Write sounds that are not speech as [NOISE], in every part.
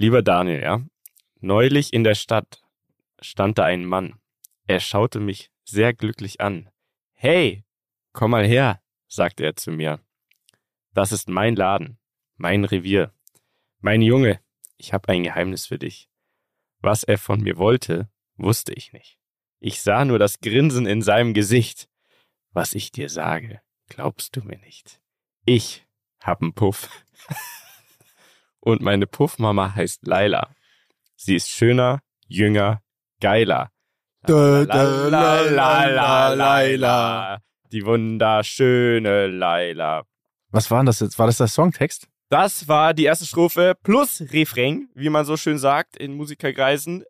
Lieber Daniel, ja. Neulich in der Stadt stand da ein Mann. Er schaute mich sehr glücklich an. Hey, komm mal her, sagte er zu mir. Das ist mein Laden, mein Revier. Mein Junge, ich habe ein Geheimnis für dich. Was er von mir wollte, wusste ich nicht. Ich sah nur das Grinsen in seinem Gesicht. Was ich dir sage, glaubst du mir nicht. Ich hab'n Puff. [LAUGHS] Und meine Puffmama heißt Laila. Sie ist schöner, jünger, geiler. Laila. Die wunderschöne Laila. Was war denn das jetzt? War das der Songtext? Das war die erste Strophe plus Refrain, wie man so schön sagt in Musikerkreisen.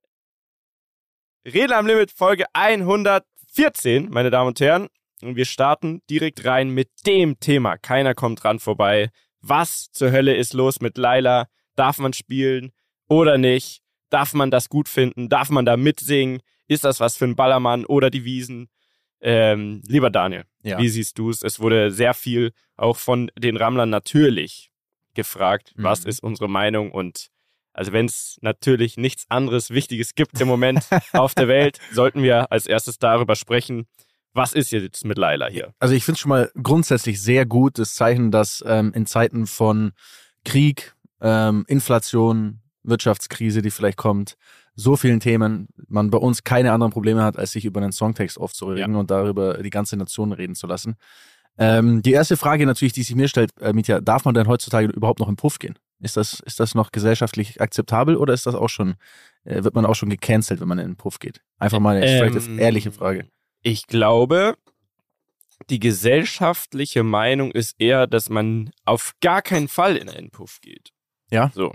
Rede am Limit Folge 114, meine Damen und Herren. Und wir starten direkt rein mit dem Thema. Keiner kommt dran vorbei. Was zur Hölle ist los mit Laila? Darf man spielen oder nicht? Darf man das gut finden? Darf man da mitsingen? Ist das was für ein Ballermann oder die Wiesen? Ähm, lieber Daniel, Ja. wie siehst du es? Es wurde sehr viel auch von den Rammlern natürlich gefragt, Mhm. was ist unsere Meinung und also wenn es natürlich nichts anderes Wichtiges gibt im Moment [LAUGHS] auf der Welt, sollten wir als erstes darüber sprechen, was ist jetzt mit Laila hier? Also ich finde es schon mal grundsätzlich sehr gut, das Zeichen, dass ähm, in Zeiten von Krieg, ähm, Inflation, Wirtschaftskrise, die vielleicht kommt, so vielen Themen, man bei uns keine anderen Probleme hat, als sich über einen Songtext aufzuregen und darüber die ganze Nation reden zu lassen. Ähm, die erste Frage natürlich, die sich mir stellt, äh, Mitya, darf man denn heutzutage überhaupt noch im Puff gehen? Ist das, ist das noch gesellschaftlich akzeptabel oder ist das auch schon, äh, wird man auch schon gecancelt, wenn man in den Puff geht? Einfach mal eine Ähm, ehrliche Frage. Ich glaube, die gesellschaftliche Meinung ist eher, dass man auf gar keinen Fall in einen Puff geht. Ja? So.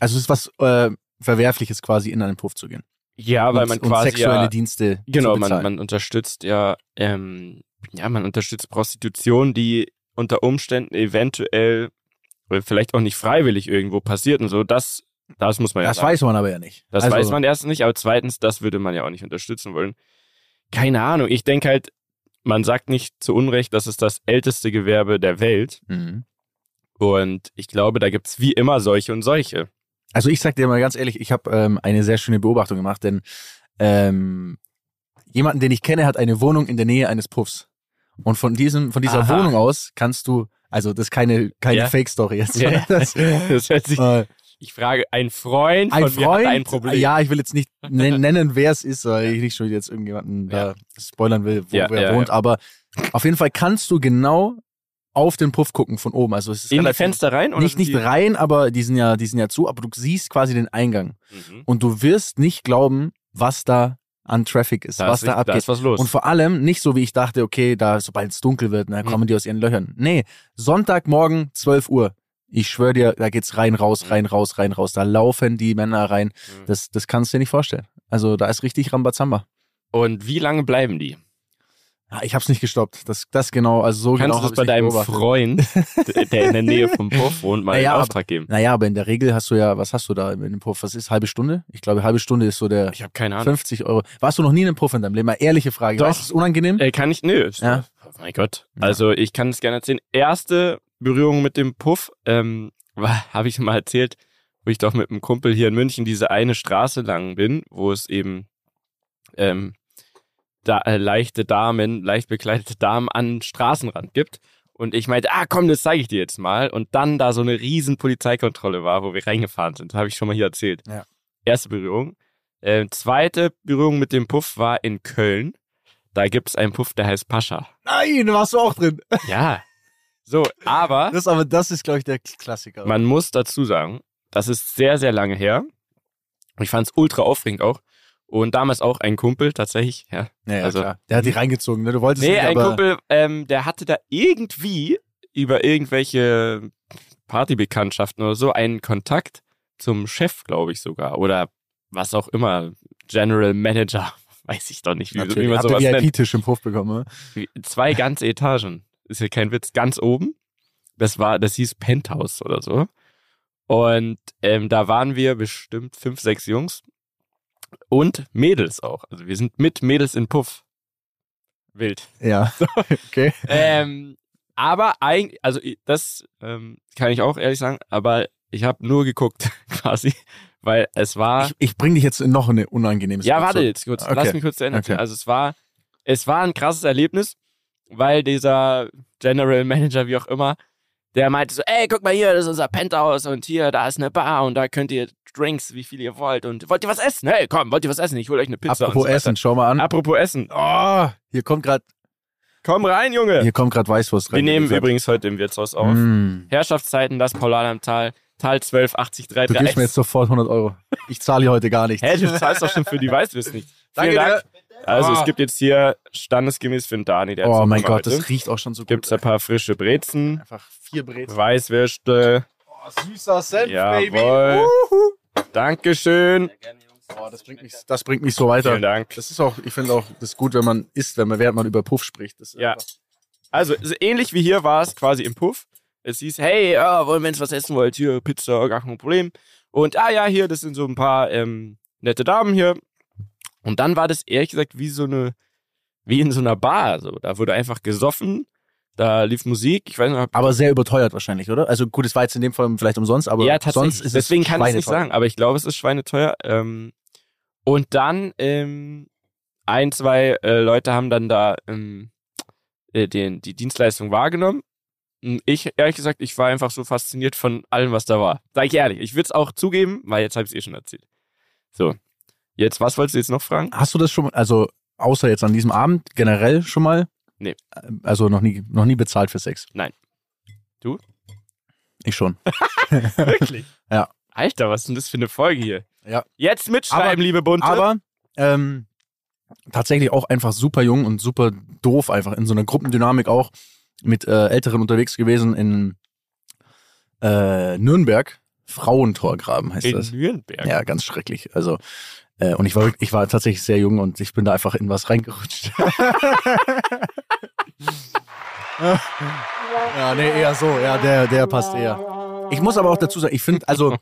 Also es ist was äh, Verwerfliches quasi in einen Puff zu gehen. Ja, weil und, man und quasi sexuelle ja, Dienste genau, zu man, man unterstützt ja, ähm, ja, man unterstützt Prostitution, die unter Umständen eventuell oder vielleicht auch nicht freiwillig irgendwo passiert und so. Das, das muss man ja das sagen. weiß man aber ja nicht. Das also, weiß man erstens nicht, aber zweitens, das würde man ja auch nicht unterstützen wollen. Keine Ahnung. Ich denke halt, man sagt nicht zu Unrecht, das ist das älteste Gewerbe der Welt. Mhm. Und ich glaube, da gibt's wie immer solche und solche. Also ich sag dir mal ganz ehrlich, ich habe ähm, eine sehr schöne Beobachtung gemacht, denn ähm, jemanden, den ich kenne, hat eine Wohnung in der Nähe eines Puffs. Und von diesem, von dieser Aha. Wohnung aus kannst du, also das ist keine, keine Ja. Fake-Story jetzt. Ja. Das, [LAUGHS] Das hört sich, äh, ich frage, ein Freund ein von mir hat Freund, ein Problem. ja, ich will jetzt nicht [LAUGHS] nen- nennen, wer es ist, weil ich nicht schon jetzt irgendjemanden da spoilern will, wo Ja, ja, wohnt, ja. aber auf jeden Fall kannst du genau auf den Puff gucken von oben. Also es ist In die Fenster rein? Oder nicht nicht rein, aber die sind ja, die sind ja zu, aber du siehst quasi den Eingang Mhm. und du wirst nicht glauben, was da an Traffic ist, Da was ist, da richtig- da abgeht. ist was los. Und vor allem nicht so, wie ich dachte, okay, da sobald es dunkel wird, dann Mhm. kommen die aus ihren Löchern. Nee, Sonntagmorgen 12 Uhr. Ich schwöre dir, da geht's rein, raus, Mhm. rein, raus, rein, raus. Da laufen die Männer rein. Mhm. Das, das kannst du dir nicht vorstellen. Also da ist richtig Rambazamba. und wie lange bleiben die? Ja, ich hab's nicht gestoppt. Das, das genau, also so Kannst genau du das bei deinem beobachtet. Freund, der in der Nähe vom Puff wohnt, mal Naja, aber- Auftrag geben? Naja, aber in der Regel hast du ja, was hast du da in dem Puff? Was ist halbe Stunde? Ich glaube, halbe Stunde ist so der Ich habe keine Ahnung. 50 Euro. Warst du noch nie in einem Puff in deinem Leben? Mal ehrliche Frage. Doch. Weißt Ist es unangenehm? Äh, kann ich, nö. Ja. Oh mein Gott. Also ich kann es gerne erzählen. Erste Berührung mit dem Puff, ähm, habe ich mal erzählt, wo ich doch mit einem Kumpel hier in München diese eine Straße lang bin, wo es eben ähm, da, äh, leichte Damen, leicht bekleidete Damen an Straßenrand gibt. Und ich meinte, ah komm, das zeige ich dir jetzt mal. Und dann da so eine riesen Polizeikontrolle war, wo wir reingefahren sind. Habe ich schon mal hier erzählt. Ja. Erste Berührung. Äh, zweite Berührung mit dem Puff war in Köln. Da gibt es einen Puff, der heißt Pascha. Nein, warst du auch drin. Ja. So, aber Das aber, das ist, glaube ich, der Klassiker. man muss dazu sagen, das ist sehr, sehr lange her. Ich fand es ultra aufregend auch. Und damals auch ein Kumpel tatsächlich, ja. ja, ja, also- klar. Der hat die reingezogen, ne? Du wolltest Nee, nicht, ein Kumpel, ähm, der hatte da irgendwie über irgendwelche Partybekanntschaften oder so einen Kontakt zum Chef, glaube ich sogar. Oder was auch immer. General Manager. [LAUGHS] Weiß ich doch nicht, wie, wie natürlich. man Hat der sowas nennt. VIP-Tisch im Puff bekommen, ne? Wie- Zwei ganze Etagen. Ist ja kein Witz. Ganz oben. Das war, das hieß Penthouse oder so. Und ähm, da waren wir bestimmt fünf, sechs Jungs. Und Mädels auch. Also wir sind mit Mädels in Puff. Wild. Ja. [LAUGHS] okay. ähm, aber eigentlich, also das ähm, kann ich auch ehrlich sagen, aber ich habe nur geguckt, [LAUGHS] quasi, weil es war. Ich, ich bringe dich jetzt in noch eine unangenehme ja, Situation. warte jetzt kurz. Okay. Lass mich kurz zu Ende erzählen. Okay. Also es war, es war ein krasses Erlebnis, weil dieser General Manager, wie auch immer, der meinte so, ey, guck mal hier, das ist unser Penthouse und hier, da ist eine Bar und da könnt ihr Drinks, wie viel ihr wollt und wollt ihr was essen? Hey, komm, wollt ihr was essen? Ich hol euch eine Pizza Apropos und so Essen, schau mal an. Apropos Essen. Oh, hier kommt gerade Komm rein, Junge. hier kommt gerade Weißwurst rein. Wir nehmen gesagt. übrigens heute im Wirtshaus auf. Mm. Herrschaftszeiten, das Paulaner am Tal, Tal 12, 80, Du gibst mir 33. jetzt sofort 100 Euro. Ich zahle hier heute gar nichts. Hä, du zahlst doch schon für die Weißwürst nicht. [LAUGHS] Danke Vielen Dank. dir. Also Ah. es gibt jetzt hier standesgemäß für den Dani, der Oh mein Gott, das heute. riecht auch schon so gut. Gibt's ein paar frische Brezen, Einfach vier Brezel. Weißwürste. Oh, süßer Senf, Jawohl. Dankeschön. Oh, das bringt mich, das bringt mich so weiter. Vielen Dank. Das ist auch, ich finde auch, das ist gut, wenn man isst, wenn man, während man über Puff spricht. Das ist Ja. Also so ähnlich wie hier war es quasi im Puff. Es hieß, hey, ja, wollen wir uns was essen wollt, hier Pizza, gar kein Problem. Und ah ja, hier, das sind so ein paar ähm, nette Damen hier. Und dann war das ehrlich gesagt wie so eine, wie in so einer Bar. So. Da wurde einfach gesoffen, da lief Musik. Ich weiß nicht, Aber sehr überteuert wahrscheinlich, oder? Also gut, es war jetzt in dem Fall vielleicht umsonst, aber ja, sonst ist Deswegen es kann ich es nicht sagen, aber ich glaube, es ist schweineteuer. Ähm, und dann ähm, ein, zwei äh, Leute haben dann da ähm, äh, den, die Dienstleistung wahrgenommen. Und Ich, ehrlich gesagt, ich war einfach so fasziniert von allem, was da war. Sag ich ehrlich. Ich würde es auch zugeben, weil jetzt habe ich es eh schon erzählt. So. Jetzt, was wolltest du jetzt noch fragen? Hast du das schon, also außer jetzt an diesem Abend, generell schon mal? Nee. Also noch nie, noch nie bezahlt für Sex? Nein. Du? Ich schon. [LAUGHS] Wirklich? Ja. Alter, was ist denn das für eine Folge hier? Ja. Jetzt mitschreiben, Aber- liebe Bunte. Aber ähm, tatsächlich auch einfach super jung und super doof, einfach in so einer Gruppendynamik auch mit äh, Älteren unterwegs gewesen in äh, Nürnberg. Frauentorgraben heißt in das. Nürnberg. Ja, ganz schrecklich. Also, äh, und ich war, ich war tatsächlich sehr jung und ich bin da einfach in was reingerutscht. [LAUGHS] ja, nee, eher so. Ja, der, der passt eher. Ich muss aber auch dazu sagen, ich finde, also,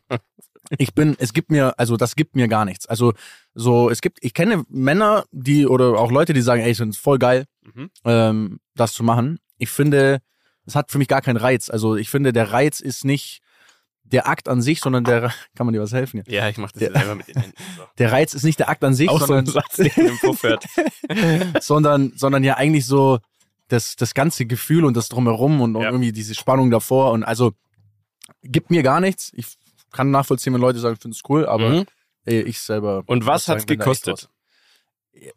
ich bin, es gibt mir, also, das gibt mir gar nichts. Also, so, es gibt, ich kenne Männer, die, oder auch Leute, die sagen, ey, ich finde es voll geil, Mhm. ähm, das zu machen. Ich finde, es hat für mich gar keinen Reiz. Also, ich finde, der Reiz ist nicht der Akt an sich, sondern der, kann man dir was helfen hier? Ja, ich mach das Der- einfach mit den Händen. So. [LAUGHS] Der Reiz ist nicht der Akt an sich, Auch so sondern, Satz, den im Puff [LAUGHS] hört. sondern, sondern ja eigentlich so das, das ganze Gefühl und das Drumherum und, Ja. irgendwie diese Spannung davor. Und also gibt mir gar nichts. Ich kann nachvollziehen, wenn Leute sagen, ich finde es cool, aber Mhm. äh, ich selber. Und was da echt gekostet?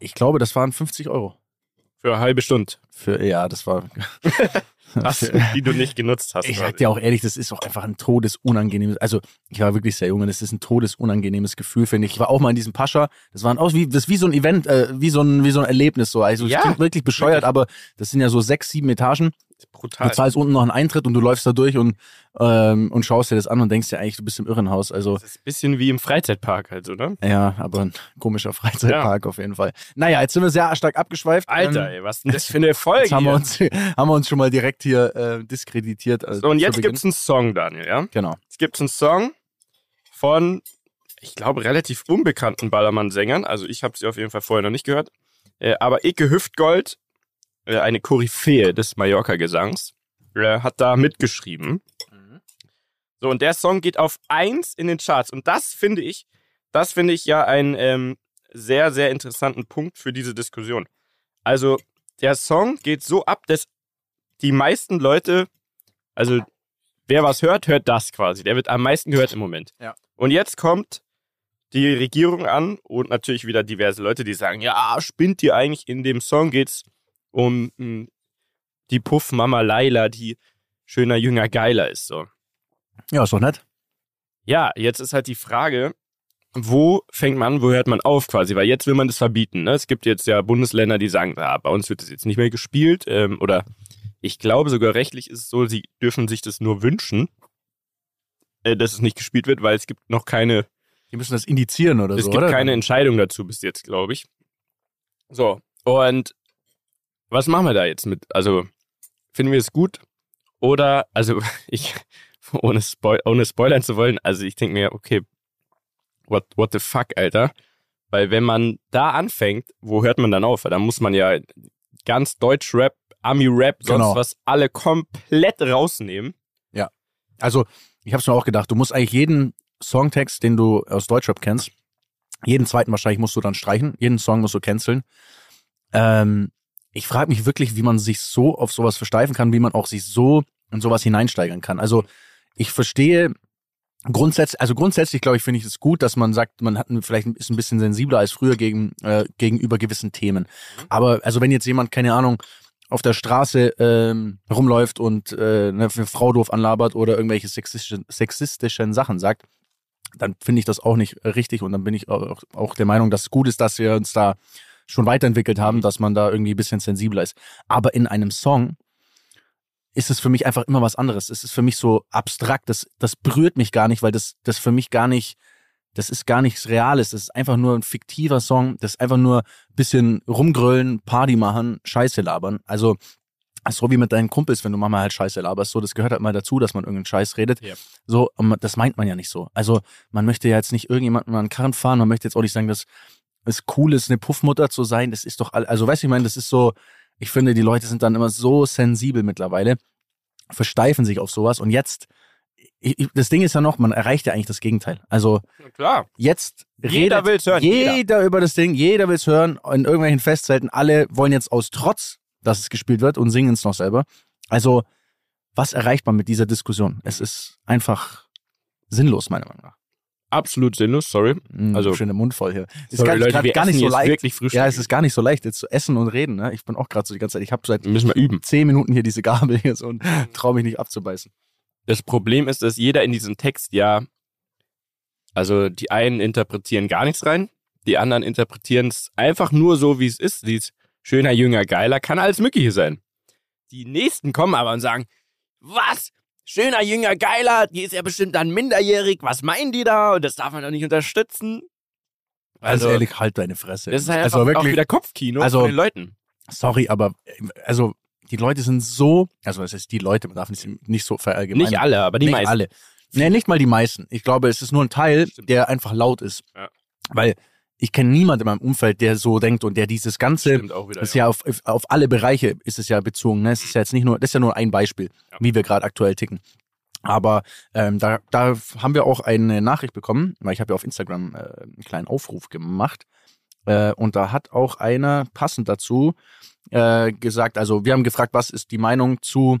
Ich glaube, das waren 50 Euro. Für eine halbe Stunde. Für, ja, das war. [LAUGHS] Was, die du nicht genutzt hast. ich sag dir auch ehrlich, das ist auch einfach ein todesunangenehmes, also ich war wirklich sehr jung und das ist ein todesunangenehmes Gefühl, finde ich. Ich war auch mal in diesem Pascha, das war auch wie, das ist wie so ein Event, äh, wie so ein, wie so ein Erlebnis so. Also es Ja, klingt wirklich bescheuert, wirklich. aber das sind ja so sechs, sieben Etagen. Brutal. Du zahlst unten noch einen Eintritt und du läufst da durch und, ähm, und schaust dir das an und denkst dir eigentlich, du bist im Irrenhaus. Also Das ist ein bisschen wie im Freizeitpark halt, oder? ja, aber ein komischer Freizeitpark auf jeden Fall. Naja, jetzt sind wir sehr stark abgeschweift. Alter, Ähm, ey, was denn das für eine Folge Jetzt haben wir, uns, [LAUGHS] haben wir uns schon mal direkt hier äh, diskreditiert. Also So, und jetzt Beginn. gibt's einen Song, Daniel, ja? Genau. Es gibt einen Song von, ich glaube, relativ unbekannten Ballermann-Sängern. Also ich habe sie auf jeden Fall vorher noch nicht gehört. Äh, aber Ike Hüftgold, äh, eine Koryphäe des Mallorca-Gesangs, äh, hat da mitgeschrieben. So, und der Song geht auf eins in den Charts. Und das finde ich, das finde ich ja einen ähm, sehr, sehr interessanten Punkt für diese Diskussion. Also, der Song geht so ab, dass die meisten Leute, also wer was hört, hört das quasi. Der wird am meisten gehört im Moment. Ja. Und jetzt kommt die Regierung an und natürlich wieder diverse Leute, die sagen, ja, spinnt ihr eigentlich in dem Song geht's um mh, die Puffmama Laila, die schöner, jünger, geiler ist so. Ja, ist doch nett. Ja, jetzt ist halt die Frage, wo fängt man an, wo hört man auf quasi? Weil jetzt will man das verbieten. Ne? Es gibt jetzt ja Bundesländer, die sagen, ah, bei uns wird das jetzt nicht mehr gespielt. Ähm, oder ich glaube sogar rechtlich ist es so, sie dürfen sich das nur wünschen, äh, dass es nicht gespielt wird, weil es gibt noch keine, Die müssen das indizieren oder es so, gibt oder? keine Entscheidung dazu bis jetzt, glaube ich. So, und was machen wir da jetzt mit? Also, finden wir es gut? Oder, also, [LAUGHS] ich, ohne, Spoil ohne spoilern zu wollen, also ich denke mir, okay, what, what the fuck, Alter? Weil wenn man da anfängt, wo hört man dann auf? Weil da muss man ja ganz Deutsch-Rap, Ami-Rap, sonst Genau. was, alle komplett rausnehmen. Also, ich habe es mir auch gedacht, du musst eigentlich jeden Songtext, den du aus Deutschrap kennst, jeden zweiten wahrscheinlich musst du dann streichen, jeden Song musst du canceln. Ähm, ich frage mich wirklich, wie man sich so auf sowas versteifen kann, wie man auch sich so in sowas hineinsteigern kann. Also ich verstehe grundsätzlich, also grundsätzlich glaube ich, finde ich es gut, dass man sagt, man hat vielleicht ist ein bisschen sensibler als früher gegen, äh, gegenüber gewissen Themen. Mhm. Aber also wenn jetzt jemand, keine Ahnung, auf der Straße ähm, rumläuft und äh, eine Frau doof anlabert oder irgendwelche sexistischen, sexistischen Sachen sagt, dann finde ich das auch nicht richtig und dann bin ich auch, auch der Meinung, dass es gut ist, dass wir uns da schon weiterentwickelt haben, dass man da irgendwie ein bisschen sensibler ist. Aber in einem Song ist es für mich einfach immer was anderes. Es ist für mich so abstrakt, das, das berührt mich gar nicht, weil das, das für mich gar nicht, das ist gar nichts Reales. Das ist einfach nur ein fiktiver Song, das ist einfach nur ein bisschen rumgrölen, Party machen, Scheiße labern. Also so wie mit deinen Kumpels, wenn du Mama halt Scheiße laberst, so, das gehört halt mal dazu, dass man irgendeinen Scheiß redet. Yep. So, das meint man ja nicht so. Also, man möchte ja jetzt nicht irgendjemanden mal einen Karren fahren, man möchte jetzt auch nicht sagen, dass es cool ist, eine Puffmutter zu sein. Das ist doch, also, weißt du, ich meine, das ist so, ich finde, die Leute sind dann immer so sensibel mittlerweile, versteifen sich auf sowas und jetzt, ich, das Ding ist ja noch, man erreicht ja eigentlich das Gegenteil. Also, klar. jetzt jeder redet will's hören, jeder, jeder über das Ding, jeder will es hören, in irgendwelchen Festzelten, alle wollen jetzt aus Trotz dass es gespielt wird und singen es noch selber. Also, was erreicht man mit dieser Diskussion? Es ist einfach sinnlos, meiner Meinung nach. Absolut sinnlos, sorry. Mm, also schöner Mund voll hier. Es ist gar, Leute, gar nicht so leicht. ja, es ist gar nicht so leicht, jetzt zu essen und reden. Ne? Ich bin auch gerade so die ganze Zeit. Ich habe seit Müssen wir üben. zehn Minuten hier diese Gabel hier so und traue mich nicht abzubeißen. Das Problem ist, dass jeder in diesem Text ja, also die einen interpretieren gar nichts rein, die anderen interpretieren es einfach nur so, wie es ist. Die schöner, jünger, geiler, kann alles Mögliche sein. Die nächsten kommen aber und sagen, was? Schöner, jünger, geiler, die ist ja bestimmt dann minderjährig, was meinen die da? Und das darf man doch nicht unterstützen. Also, also ehrlich, halt deine Fresse. Das ist halt also wirklich, auch wieder Kopfkino also, von den Leuten. Sorry, aber also die Leute sind so, also es ist die Leute, man darf nicht, nicht so verallgemeinern. Nicht alle, aber die nicht meisten. alle. Nee, nicht mal die meisten. Ich glaube, es ist nur ein Teil, Stimmt. der einfach laut ist. Ja. Weil ich kenne niemanden in meinem Umfeld, der so denkt und der dieses Ganze, wieder, ist ja, ja auf, auf alle Bereiche ist es ja bezogen. Ne? Es ist ja jetzt nicht nur, das ist ja nur ein Beispiel, ja. wie wir gerade aktuell ticken. Aber ähm, da, da haben wir auch eine Nachricht bekommen, weil ich habe ja auf Instagram äh, einen kleinen Aufruf gemacht. Äh, und da hat auch einer passend dazu äh, gesagt, also wir haben gefragt, was ist die Meinung zu,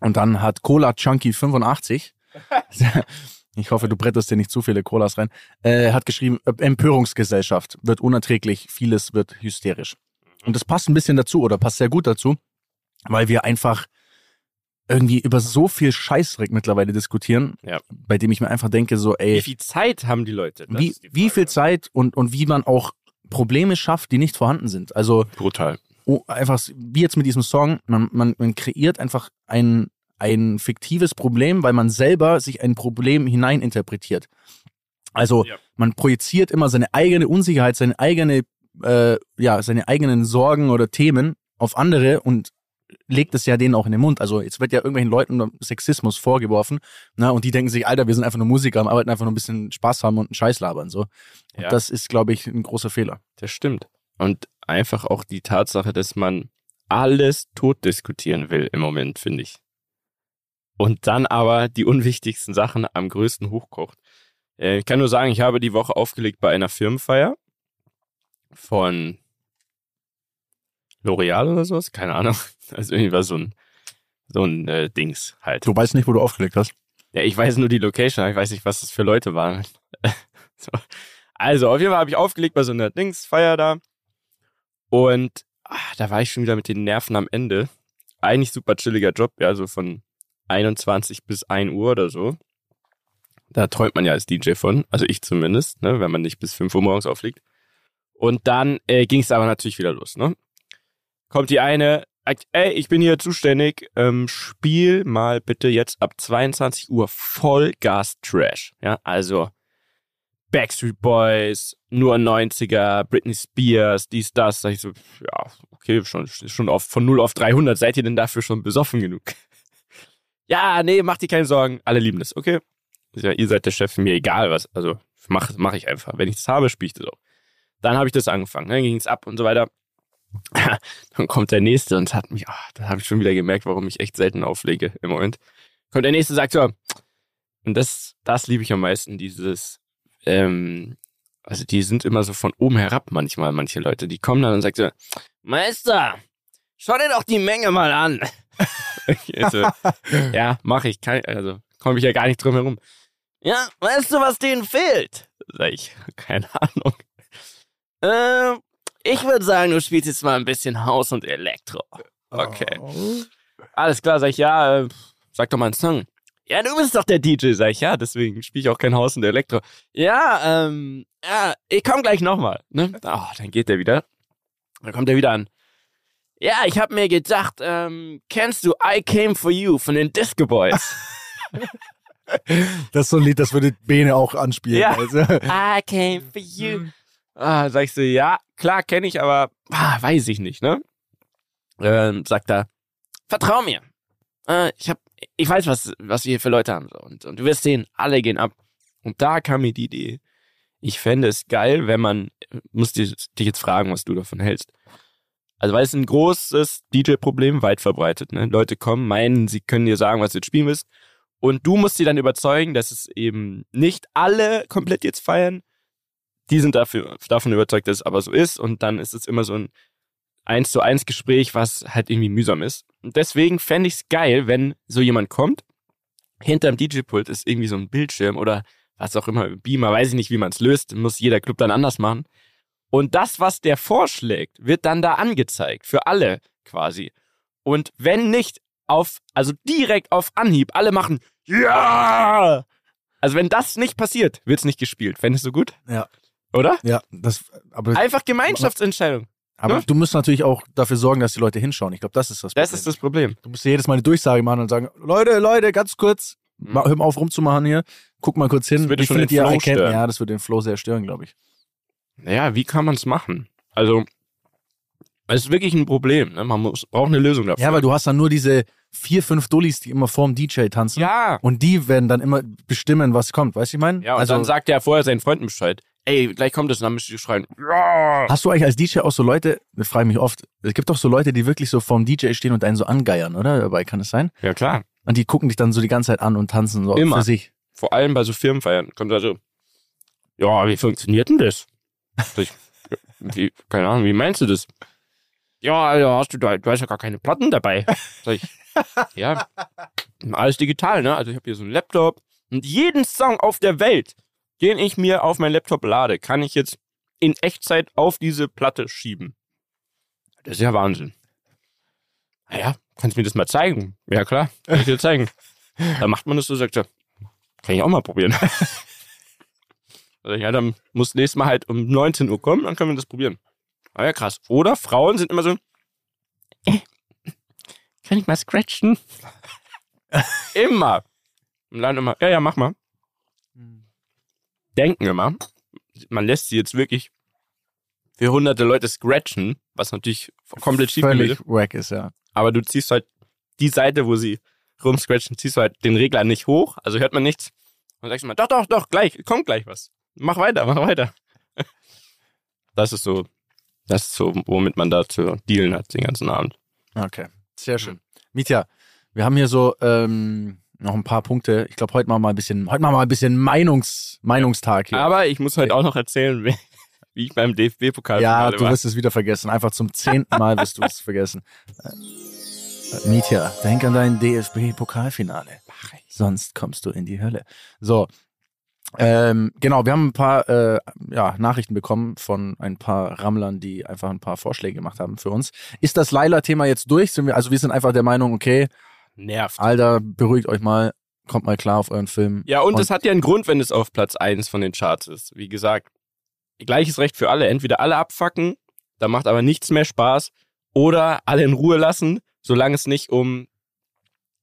und dann hat Cola Chunky 85 [LAUGHS] [LAUGHS] ich hoffe, du bretterst dir nicht zu viele Colas rein, äh, hat geschrieben, Empörungsgesellschaft wird unerträglich, vieles wird hysterisch. Und das passt ein bisschen dazu oder passt sehr gut dazu, weil wir einfach irgendwie über so viel Scheißdreck mittlerweile diskutieren, ja. bei dem ich mir einfach denke, so, ey. Wie viel Zeit haben die Leute? Das wie, wie viel Zeit und, und wie man auch Probleme schafft, die nicht vorhanden sind. Also. Brutal. Oh, einfach, wie jetzt mit diesem Song, man, man, man kreiert einfach ein, ein fiktives Problem, weil man selber sich ein Problem hineininterpretiert. Also ja. man projiziert immer seine eigene Unsicherheit, seine eigene, äh, ja, seine eigenen Sorgen oder Themen auf andere und legt es ja denen auch in den Mund. Also jetzt wird ja irgendwelchen Leuten Sexismus vorgeworfen, ne, und die denken sich, Alter, wir sind einfach nur Musiker, am Arbeiten einfach nur ein bisschen Spaß haben und einen Scheiß labern so. Und ja. das ist, glaube ich, ein großer Fehler. Das stimmt. Und einfach auch die Tatsache, dass man alles tot diskutieren will im Moment, finde ich und dann aber die unwichtigsten Sachen am größten hochkocht. Äh, ich kann nur sagen, ich habe die Woche aufgelegt bei einer Firmenfeier von L'Oreal oder sowas, keine Ahnung. [LAUGHS] Also irgendwie war so ein, so ein äh, Dings halt. Du weißt nicht, wo du aufgelegt hast? Ja, ich weiß nur die Location, aber ich weiß nicht, was das für Leute waren. [LAUGHS] so. Also, auf jeden Fall habe ich aufgelegt bei so einer Dingsfeier da. Und ach, da war ich schon wieder mit den Nerven am Ende. Eigentlich super chilliger Job, ja, so von 21 bis 1 Uhr oder so. Da träumt man ja als DJ von, also ich zumindest, ne, wenn man nicht bis 5 Uhr morgens aufliegt. Und dann äh, ging es aber natürlich wieder los. Ne? Kommt die eine, sagt, ey, ich bin hier zuständig, ähm, spiel mal bitte jetzt ab 22 Uhr Vollgas Trash. Ja, also Backstreet Boys, nur 90er, Britney Spears, dies, das. Sag ich so, ja, okay, schon, schon auf, von 0 auf 300, seid ihr denn dafür schon besoffen genug? Ja, nee, mach dir keine Sorgen. Alle lieben das, okay? Ja, ihr seid der Chef, mir egal was. Also mach, mach ich einfach. Wenn ich das habe, spiele ich das auch. Dann habe ich das angefangen. Dann ging es ab und so weiter. [LAUGHS] Dann kommt der nächste und hat mich, ach, da habe ich schon wieder gemerkt, warum ich echt selten auflege im Moment. Kommt der nächste, sagt so, Und das, das liebe ich am meisten, dieses, ähm, also die sind immer so von oben herab manchmal, manche Leute. Die kommen dann und sagen so, Meister, schau dir doch die Menge mal an. [LAUGHS] [LAUGHS] [LAUGHS] also, ja, mache ich. Kann, also komme ich ja gar nicht drum herum. Ja, weißt du, was denen fehlt? Sag ich, [LAUGHS] keine Ahnung. Äh, ich würde sagen, du spielst jetzt mal ein bisschen Haus und Elektro. Okay. Oh. Alles klar, sag ich, ja, äh, sag doch mal einen Song. Ja, du bist doch der DJ, sag ich, ja, deswegen spiele ich auch kein Haus und Elektro. Ja, ähm, ja, ich komm gleich nochmal. Ne? Oh, dann geht der wieder. Dann kommt er wieder an. Ja, ich hab mir gedacht, ähm, kennst du I Came For You von den Disco Boys? [LAUGHS] Das ist so ein Lied, das würde Bene auch anspielen. Ja. Also. I came for you. Ah, sag ich so, ja, klar, kenne ich, aber ah, weiß ich nicht, ne? Ähm, sagt er, vertrau mir. Äh, ich hab, ich weiß, was, was wir hier für Leute haben. So. Und, und du wirst sehen, alle gehen ab. Und da kam mir die Idee. Ich fände es geil, wenn man, muss dich, dich jetzt fragen, was du davon hältst. Also, weil es ein großes DJ-Problem, weit verbreitet. Ne? Leute kommen, meinen, sie können dir sagen, was du jetzt spielen willst. Und du musst sie dann überzeugen, dass es eben nicht alle komplett jetzt feiern. Die sind dafür, davon überzeugt, dass es aber so ist. Und dann ist es immer so ein eins zu eins Gespräch, was halt irgendwie mühsam ist. Und deswegen fände ich es geil, wenn so jemand kommt, hinterm DJ-Pult ist irgendwie so ein Bildschirm oder was auch immer, Beamer, weiß ich nicht, wie man es löst, muss jeder Club dann anders machen. Und das, was der vorschlägt, wird dann da angezeigt, für alle quasi. Und wenn nicht auf, also direkt auf Anhieb, alle machen, ja! Also wenn das nicht passiert, wird es nicht gespielt. Fändest du gut? Ja. Oder? Ja, das, aber, Einfach Gemeinschaftsentscheidung. aber ne? du musst natürlich auch dafür sorgen, dass die Leute hinschauen. Ich glaube, das ist das Problem. Das ist das Problem. Du musst dir jedes Mal eine Durchsage machen und sagen, Leute, Leute, ganz kurz, mal, hör mal auf rumzumachen hier, guck mal kurz hin. Das würde schon den Flow stören. Ja, das würde den Flow sehr stören, glaube ich. Naja, wie kann man es machen? Also, es ist wirklich ein Problem. Ne? Man muss, braucht eine Lösung dafür. Ja, weil du hast dann nur diese vier, fünf Dullis, die immer vorm DJ tanzen. ja. Und die werden dann immer bestimmen, was kommt. Weißt du, ich meine? Ja, und also, dann sagt er vorher seinen Freunden Bescheid. Ey, gleich kommt es, und dann müsst ihr schreien. Ja. Hast du eigentlich als DJ auch so Leute, das frage ich mich oft, es gibt doch so Leute, die wirklich so vorm DJ stehen und einen so angeiern, oder? Dabei kann es sein? Ja, klar. Und die gucken dich dann so die ganze Zeit an und tanzen so Immer. für sich. Vor allem bei so Firmenfeiern kommt er so, ja, wie funktioniert denn das? Ich, wie, keine Ahnung, wie meinst du das? Ja, ja, hast du, da- du hast ja gar keine Platten dabei. Sag ich, ja, alles digital, ne? Also ich habe hier so einen Laptop und jeden Song auf der Welt, den ich mir auf mein Laptop lade, kann ich jetzt in Echtzeit auf diese Platte schieben. Das ist ja Wahnsinn. Naja, kannst du mir das mal zeigen? Ja klar, kann ich dir zeigen. Dann macht man das so, sagt er, kann ich auch mal probieren. Also ja, dann muss nächstes Mal halt um 19 Uhr kommen, dann können wir das probieren. Ah ja, krass. Oder Frauen sind immer so, äh, [LAUGHS] kann ich mal scratchen? [LAUGHS] immer. Und dann immer, ja, ja, mach mal. Denken immer, man lässt sie jetzt wirklich für hunderte Leute scratchen, was natürlich komplett schief Völlig wack ist, ja. Aber du ziehst halt die Seite, wo sie rumscratchen, ziehst du halt den Regler nicht hoch, also hört man nichts. Und sagst du mal, doch, doch, doch, gleich, kommt gleich was. Mach weiter, mach weiter. [LAUGHS] Das ist so, das ist so, womit man da zu dealen hat den ganzen Abend. Okay, sehr schön. Mitya, wir haben hier so ähm, noch ein paar Punkte. Ich glaube, heute machen wir mal ein bisschen, heute machen wir mal ein bisschen Meinungs, Meinungstag hier. Aber ich muss halt auch noch erzählen, wie [LAUGHS] wie ich beim DFB-Pokal ja, du wirst es wieder vergessen. Einfach zum zehnten Mal wirst du es vergessen. Äh, Mietja, denk an dein DFB-Pokalfinale. Sonst kommst du in die Hölle. So. Ähm, genau, wir haben ein paar äh, ja, Nachrichten bekommen von ein paar Rammlern, die einfach ein paar Vorschläge gemacht haben für uns. Ist das Laila-Thema jetzt durch? Sind wir, also wir sind einfach der Meinung, okay, Nervt. Alter, beruhigt euch mal, kommt mal klar auf euren Film. Ja, und Und- es hat ja einen Grund, wenn es auf Platz 1 von den Charts ist. Wie gesagt, gleiches Recht für alle. Entweder alle abfacken, da macht aber nichts mehr Spaß, oder alle in Ruhe lassen, solange es nicht um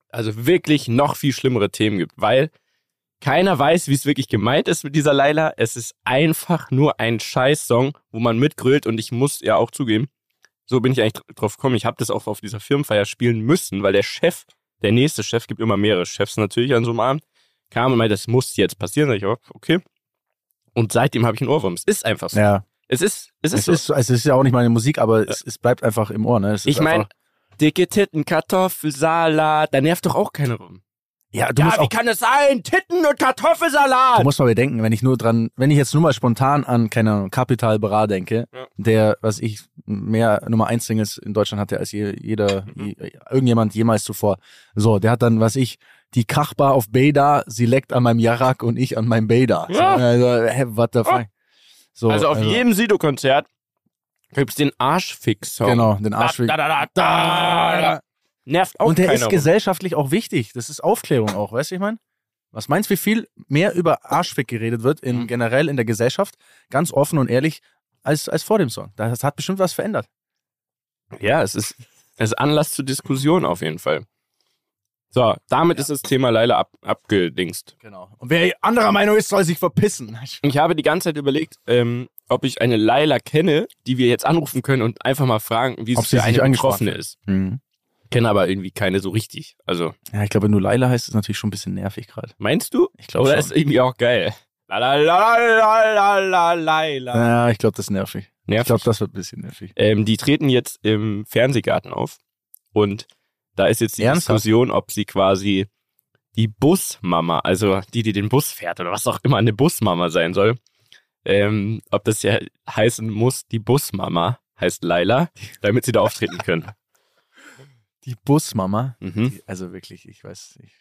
also wirklich noch viel schlimmere Themen gibt, weil keiner weiß, wie es wirklich gemeint ist mit dieser Laila. Es ist einfach nur ein Scheiß-Song, wo man mitgrölt und ich muss ja auch zugeben, so bin ich eigentlich dr- drauf gekommen. Ich habe das auch auf dieser Firmenfeier spielen müssen, weil der Chef, der nächste Chef, gibt immer mehrere Chefs natürlich an so einem Abend, kam und meinte, das muss jetzt passieren. Sag ich, oh, okay. Und seitdem habe ich einen Ohrwurm. Es ist einfach so. Ja, Es ist, es ist es so. ist, es ist ja auch nicht meine Musik, aber es, es bleibt einfach im Ohr. Ne? Es ist ich meine, dicke Titten, Kartoffelsalat, da nervt doch auch keiner rum. Ja, du ja, musst wie auch kann es sein? Titten und Kartoffelsalat. Du musst mal bedenken, wenn ich nur dran, wenn ich jetzt nur mal spontan an, keine Ahnung, Capital Bra denke, Ja. der, was ich, mehr Nummer 1 Singles in Deutschland hatte als je, jeder, je, irgendjemand jemals zuvor. So, der hat dann, was ich, die Kachbar auf Beda, sie leckt an meinem Jarak und ich an meinem Beda. Ja. Also, hä, what the fuck? So, also auf jedem Sido-Konzert gibt's den Arschfix-Song. Genau, den Da, Arschweg. da, da, da, da, da. Nervt auch Und der ist gesellschaftlich auch wichtig. Das ist Aufklärung auch, weißt du, ich meine? Was meinst du, wie viel mehr über Arschfick geredet wird in Mhm. generell in der Gesellschaft, ganz offen und ehrlich, als, als vor dem Song? Das hat bestimmt was verändert. Ja, es ist, es ist Anlass zur Diskussion auf jeden Fall. So, damit ist das Thema Leila ab, abgedingst. Genau. Und wer anderer Meinung ist, soll sich verpissen. [LAUGHS] Ich habe die ganze Zeit überlegt, ähm, ob ich eine Laila kenne, die wir jetzt anrufen können und einfach mal fragen, wie Ob es sie für eine Betroffene ist. Kenne aber irgendwie keine so richtig. Also, Ja, ich glaube, du Laila heißt, ist es natürlich schon ein bisschen nervig gerade. meinst du? Ich glaube Oder schon. ist irgendwie auch geil? La la la la la la Laila. Ja, ich glaube, das ist nervig. Ich Nervig. glaube, das wird ein bisschen nervig. Ähm, die treten jetzt im Fernsehgarten auf und da ist jetzt die Ernsthaft? Diskussion, ob sie quasi die Busmama, also die, die den Bus fährt oder was auch immer eine Busmama sein soll, ähm, ob das ja heißen muss, die Busmama heißt Laila, damit sie da auftreten können. [LAUGHS] Die Busmama, Mhm. die, also wirklich, ich weiß, ich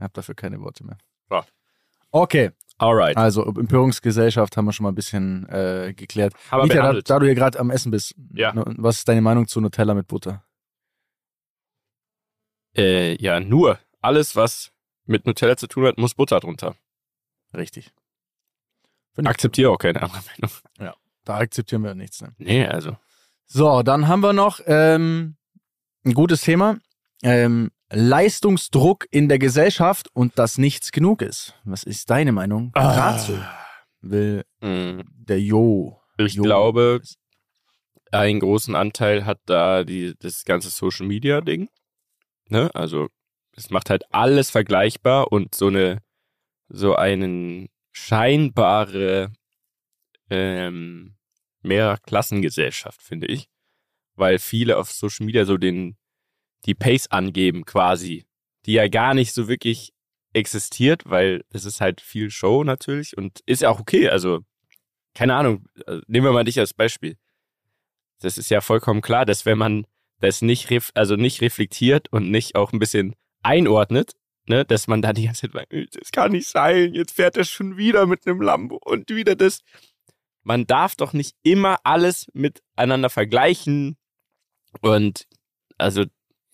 habe dafür keine Worte mehr. Ja. Okay, Alright. also Empörungsgesellschaft haben wir schon mal ein bisschen äh, geklärt. Haben wir Micha, da, da du hier gerade am Essen bist, Ja. ne, was ist deine Meinung zu Nutella mit Butter? Äh, ja, nur alles, was mit Nutella zu tun hat, muss Butter drunter. Richtig. Finde ich- Akzeptiere auch keine andere Meinung. Da akzeptieren wir nichts. Ne? Nee, also. So, dann haben wir noch ähm, ein gutes Thema. Ähm, Leistungsdruck in der Gesellschaft und dass nichts genug ist. Was ist deine Meinung dazu? Will mh, der Jo. Ich Jo. glaube, einen großen Anteil hat da die, das ganze Social Media Ding. Ne? Also es macht halt alles vergleichbar und so eine so einen scheinbare ähm, Mehrklassengesellschaft, finde ich. Weil viele auf Social Media so den die Pace angeben quasi, die ja gar nicht so wirklich existiert, weil es ist halt viel Show natürlich und ist ja auch okay. Also keine Ahnung, also nehmen wir mal dich als Beispiel. Das ist ja vollkommen klar, dass wenn man das nicht, ref also nicht reflektiert und nicht auch ein bisschen einordnet, ne, dass man da die ganze Zeit sagt, "Äh, das kann nicht sein, jetzt fährt er schon wieder mit einem Lambo und wieder das. Man darf doch nicht immer alles miteinander vergleichen und also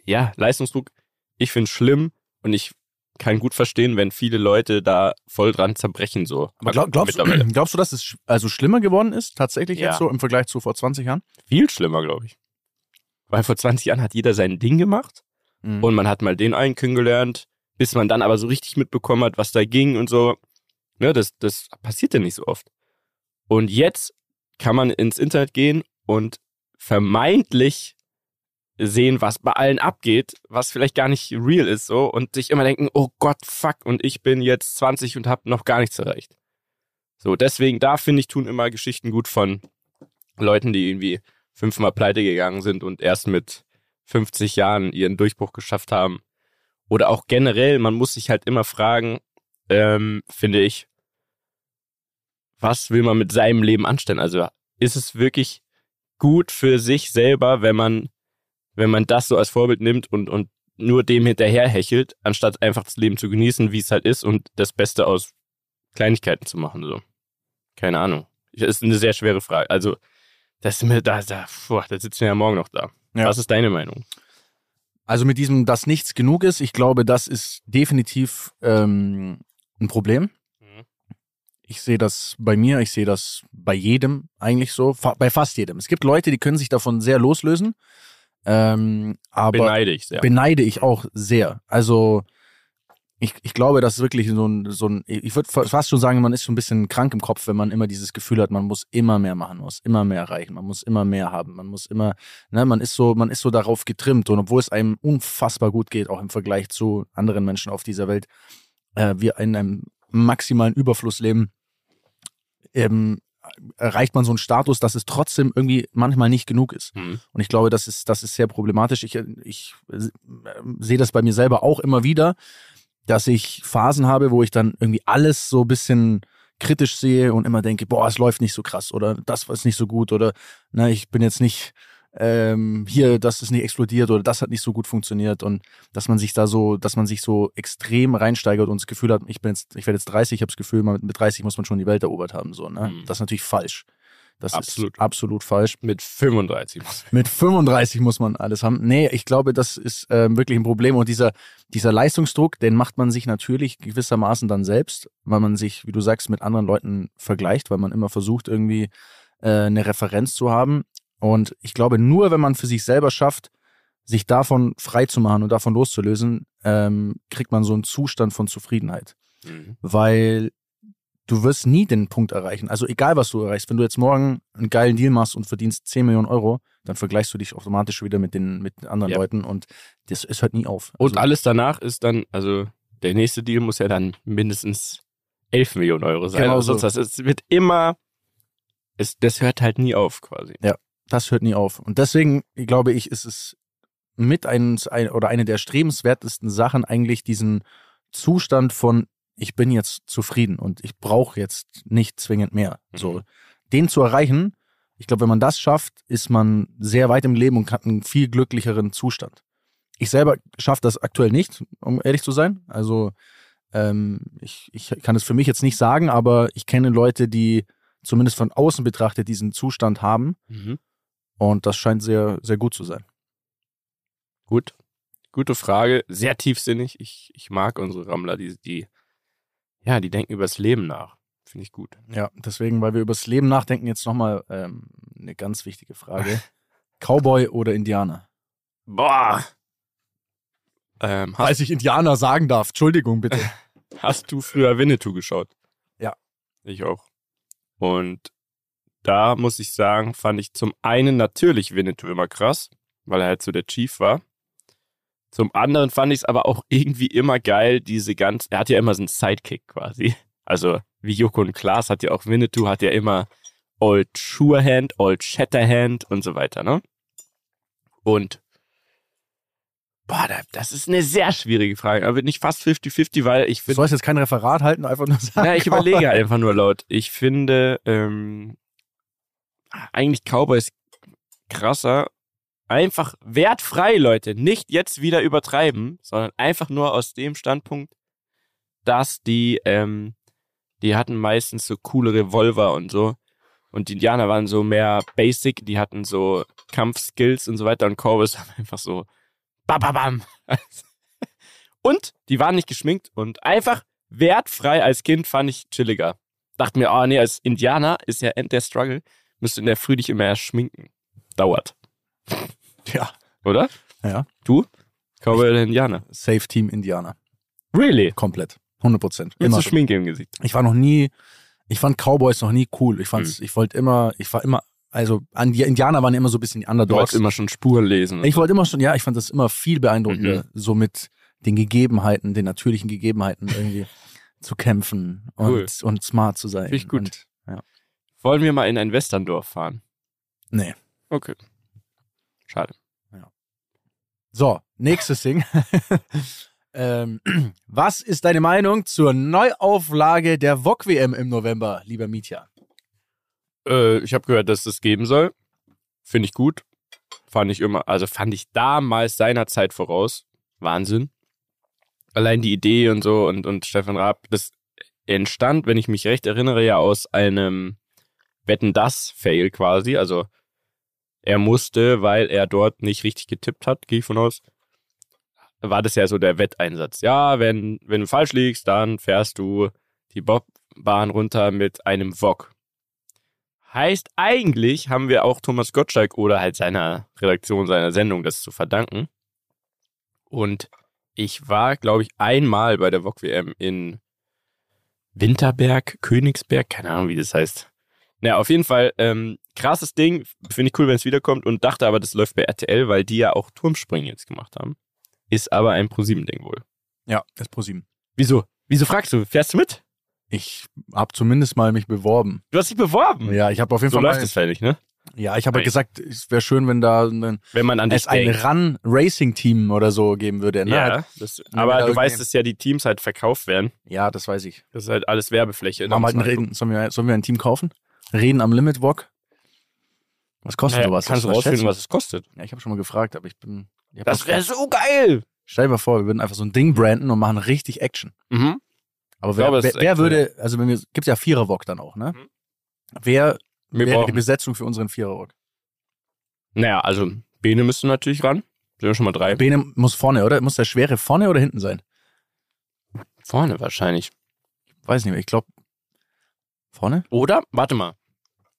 ja, Leistungsdruck, ich finde schlimm und ich kann gut verstehen, wenn viele Leute da voll dran zerbrechen so. Aber glaub, glaubst, Mittlerweile. glaubst du, dass es also schlimmer geworden ist, tatsächlich Ja. jetzt so im Vergleich zu vor 20 Jahren? Viel schlimmer, glaube ich. Weil vor 20 Jahren hat jeder sein Ding gemacht Mhm. und man hat mal den einen kennengelernt, bis man dann aber so richtig mitbekommen hat, was da ging und so. Ne, das, das passiert ja nicht so oft. Und jetzt kann man ins Internet gehen und vermeintlich sehen, was bei allen abgeht, was vielleicht gar nicht real ist so und sich immer denken, oh Gott, fuck, und ich bin jetzt 20 und habe noch gar nichts erreicht. So, deswegen, da finde ich, tun immer Geschichten gut von Leuten, die irgendwie fünfmal pleite gegangen sind und erst mit 50 Jahren ihren Durchbruch geschafft haben. Oder auch generell, man muss sich halt immer fragen, ähm, finde ich, was will man mit seinem Leben anstellen? Also ist es wirklich gut für sich selber, wenn man, wenn man das so als Vorbild nimmt und, und nur dem hinterher hechelt, anstatt einfach das Leben zu genießen, wie es halt ist und das Beste aus Kleinigkeiten zu machen, so. Keine Ahnung. Das ist eine sehr schwere Frage. Also, das ist mir, da, da, boah, da sitzen wir ja morgen noch da. Ja. Was ist deine Meinung? Also mit diesem, dass nichts genug ist, ich glaube, das ist definitiv ähm, ein Problem. Mhm. Ich sehe das bei mir, ich sehe das bei jedem eigentlich so, bei fast jedem. Es gibt Leute, die können sich davon sehr loslösen, ähm, aber Beneide ich sehr. beneide ich auch sehr. Also ich, ich glaube, das ist wirklich so ein, so ein ich würde fast schon sagen, man ist so ein bisschen krank im Kopf, wenn man immer dieses Gefühl hat, man muss immer mehr machen, muss immer mehr erreichen, man muss immer mehr haben, man muss immer, ne, man ist so, man ist so darauf getrimmt und obwohl es einem unfassbar gut geht, auch im Vergleich zu anderen Menschen auf dieser Welt, äh, wir in einem maximalen Überfluss leben, ähm, erreicht man so einen Status, dass es trotzdem irgendwie manchmal nicht genug ist. Mhm. Und ich glaube, das ist, das ist sehr problematisch. Ich, ich äh, sehe das bei mir selber auch immer wieder, dass ich Phasen habe, wo ich dann irgendwie alles so ein bisschen kritisch sehe und immer denke, boah, es läuft nicht so krass oder das ist nicht so gut oder na, ich bin jetzt nicht ähm, hier, dass es nicht explodiert oder das hat nicht so gut funktioniert und dass man sich da so, dass man sich so extrem reinsteigert und das Gefühl hat, ich bin jetzt, ich werde jetzt 30, ich habe das Gefühl, mit 30 muss man schon die Welt erobert haben, so, ne? Mhm. Das ist natürlich falsch. Das Absolut. ist absolut falsch. Mit 35 muss Mit 35 muss man alles haben. Nee, ich glaube, das ist ähm, wirklich ein Problem. Und dieser, dieser Leistungsdruck, den macht man sich natürlich gewissermaßen dann selbst, weil man sich, wie du sagst, mit anderen Leuten vergleicht, weil man immer versucht, irgendwie äh, eine Referenz zu haben. Und ich glaube, nur wenn man für sich selber schafft, sich davon frei zu machen und davon loszulösen, ähm, kriegt man so einen Zustand von Zufriedenheit. Mhm. Weil du wirst nie den Punkt erreichen. Also egal, was du erreichst, wenn du jetzt morgen einen geilen Deal machst und verdienst 10 Millionen Euro, dann vergleichst du dich automatisch wieder mit den, mit anderen Ja. Leuten und das, es hört nie auf. Und Also, alles danach ist dann, also der nächste Deal muss ja dann mindestens 11 Millionen Euro sein. Genau Genau so. sonst was. Es wird immer, es, das hört halt nie auf quasi. Das hört nie auf. Und deswegen, glaube ich, ist es mit eines ein, oder eine der strebenswertesten Sachen eigentlich diesen Zustand von ich bin jetzt zufrieden und ich brauche jetzt nicht zwingend mehr. So Mhm. den zu erreichen, ich glaube, wenn man das schafft, ist man sehr weit im Leben und hat einen viel glücklicheren Zustand. Ich selber schaffe das aktuell nicht, um ehrlich zu sein. Also ähm, ich, ich kann es für mich jetzt nicht sagen, aber ich kenne Leute, die zumindest von außen betrachtet diesen Zustand haben Mhm. Und das scheint sehr, sehr gut zu sein. Gut. Gute Frage. Sehr tiefsinnig. Ich, ich mag unsere Rammler, die, die, ja, die denken übers Leben nach. Finde ich gut. Ja, deswegen, weil wir über das Leben nachdenken, jetzt nochmal ähm, eine ganz wichtige Frage. [LAUGHS] Cowboy oder Indianer? Boah. Ähm, hast, ich Indianer sagen darf, Entschuldigung bitte. [LAUGHS] hast du früher Winnetou geschaut? Ja. Ich auch. Und da muss ich sagen, fand ich zum einen natürlich Winnetou immer krass, weil er halt so der Chief war. Zum anderen fand ich es aber auch irgendwie immer geil, diese ganz, er hat ja immer so einen Sidekick quasi. Also wie Joko und Klaas hat ja auch Winnetou, hat ja immer Old Surehand, Old Shatterhand und so weiter, ne? Und boah, da- das ist eine sehr schwierige Frage, aber nicht fast 50-50, weil ich Du finde, sollst jetzt kein Referat halten, einfach nur sagen. ja, ich überlege [LAUGHS] einfach nur laut. Ich finde, ähm, eigentlich Cowboys krasser. Einfach wertfrei, Leute. Nicht jetzt wieder übertreiben, sondern einfach nur aus dem Standpunkt, dass die, ähm, die hatten meistens so coole Revolver und so. Und die Indianer waren so mehr basic, die hatten so Kampfskills und so weiter. Und Cowboys [LAUGHS] waren einfach so bam, bam, [LAUGHS] bam. Und die waren nicht geschminkt und einfach wertfrei als Kind fand ich chilliger. Dachte mir, oh nee, als Indianer ist ja end der Struggle, müsst in der Früh dich immer erst schminken. Dauert, Ja, oder? Ja. Du? Cowboy oder Indianer? Safe Team Indianer. Really? Komplett. 100 Prozent. Immer so Schminke im Gesicht. Ich war noch nie, ich fand Cowboys noch nie cool. Ich fand's, Hm. ich wollte immer, ich war immer, also an die Indianer waren immer so ein bisschen die Du wolltest Underdogs. immer schon Spuren lesen. Ich so. wollte immer schon, ja, ich fand das immer viel beeindruckender, Mhm. so mit den Gegebenheiten, den natürlichen Gegebenheiten irgendwie [LAUGHS] zu kämpfen und, Cool. und smart zu sein. Finde ich gut. Und, ja. Wollen wir mal in ein Westerndorf fahren? Nee. Okay. Schade. So, nächstes Ding. [LAUGHS] ähm, [CLEARS THROAT] was ist deine Meinung zur Neuauflage der VOG WM im November, lieber Mietja? Äh, ich habe gehört, dass es geben soll. Finde ich gut. Fand ich immer, also fand ich damals seiner Zeit voraus. Wahnsinn. Allein die Idee und so und, und Stefan Raab, das entstand, wenn ich mich recht erinnere, ja aus einem Wetten das Fail quasi. Also er musste, weil er dort nicht richtig getippt hat, gehe ich von aus, war das ja so der Wetteinsatz. Ja, wenn, wenn du falsch liegst, dann fährst du die Bobbahn runter mit einem Wok. Heißt, eigentlich haben wir auch Thomas Gottschalk oder halt seiner Redaktion, seiner Sendung das zu verdanken. Und ich war, glaube ich, einmal bei der VOG WM in Winterberg, Königsberg, keine Ahnung, wie das heißt. Naja, auf jeden Fall, ähm, krasses Ding, finde ich cool, wenn es wiederkommt und dachte aber, das läuft bei RTL, weil die ja auch Turmspringen jetzt gemacht haben. Ist aber ein ProSieben-Ding wohl. Ja, das ProSieben. Wieso? Wieso fragst du? Fährst du mit? Ich habe zumindest mal mich beworben. Du hast dich beworben. Ja, ich habe auf jeden so Fall läuft mal, es fertig, ne? Ja, ich habe gesagt, es wäre schön, wenn da ein, Wenn man an es ein. Run Racing Team oder so geben würde. Ne? Ja, das, Wenn wir aber du weißt, dass ja die Teams halt verkauft werden. ja, das weiß ich. Das ist halt alles Werbefläche. Machen halt Reden. Sollen wir, sollen wir ein Team kaufen? Reden am Limit Walk? Was kostet Naja, sowas? Kannst du rausfinden, was es kostet. Ja, ich habe schon mal gefragt, aber ich bin. Ich Das wäre so geil. Stell dir mal vor, wir würden einfach so ein Ding branden und machen richtig Action. Mhm. Aber Ich wer, glaube, wer, wer würde, also wenn wir, gibt ja Vierer-Wok dann auch, ne? Mhm. Wer Wir wäre die. Besetzung für unseren Vierer-Wok? Naja, also Bene müsste natürlich ran. Sind wir schon mal drei. Bene muss vorne, oder? Muss der Schwere vorne oder hinten sein? Vorne wahrscheinlich. Weiß nicht mehr, ich glaube vorne? Oder? Warte mal.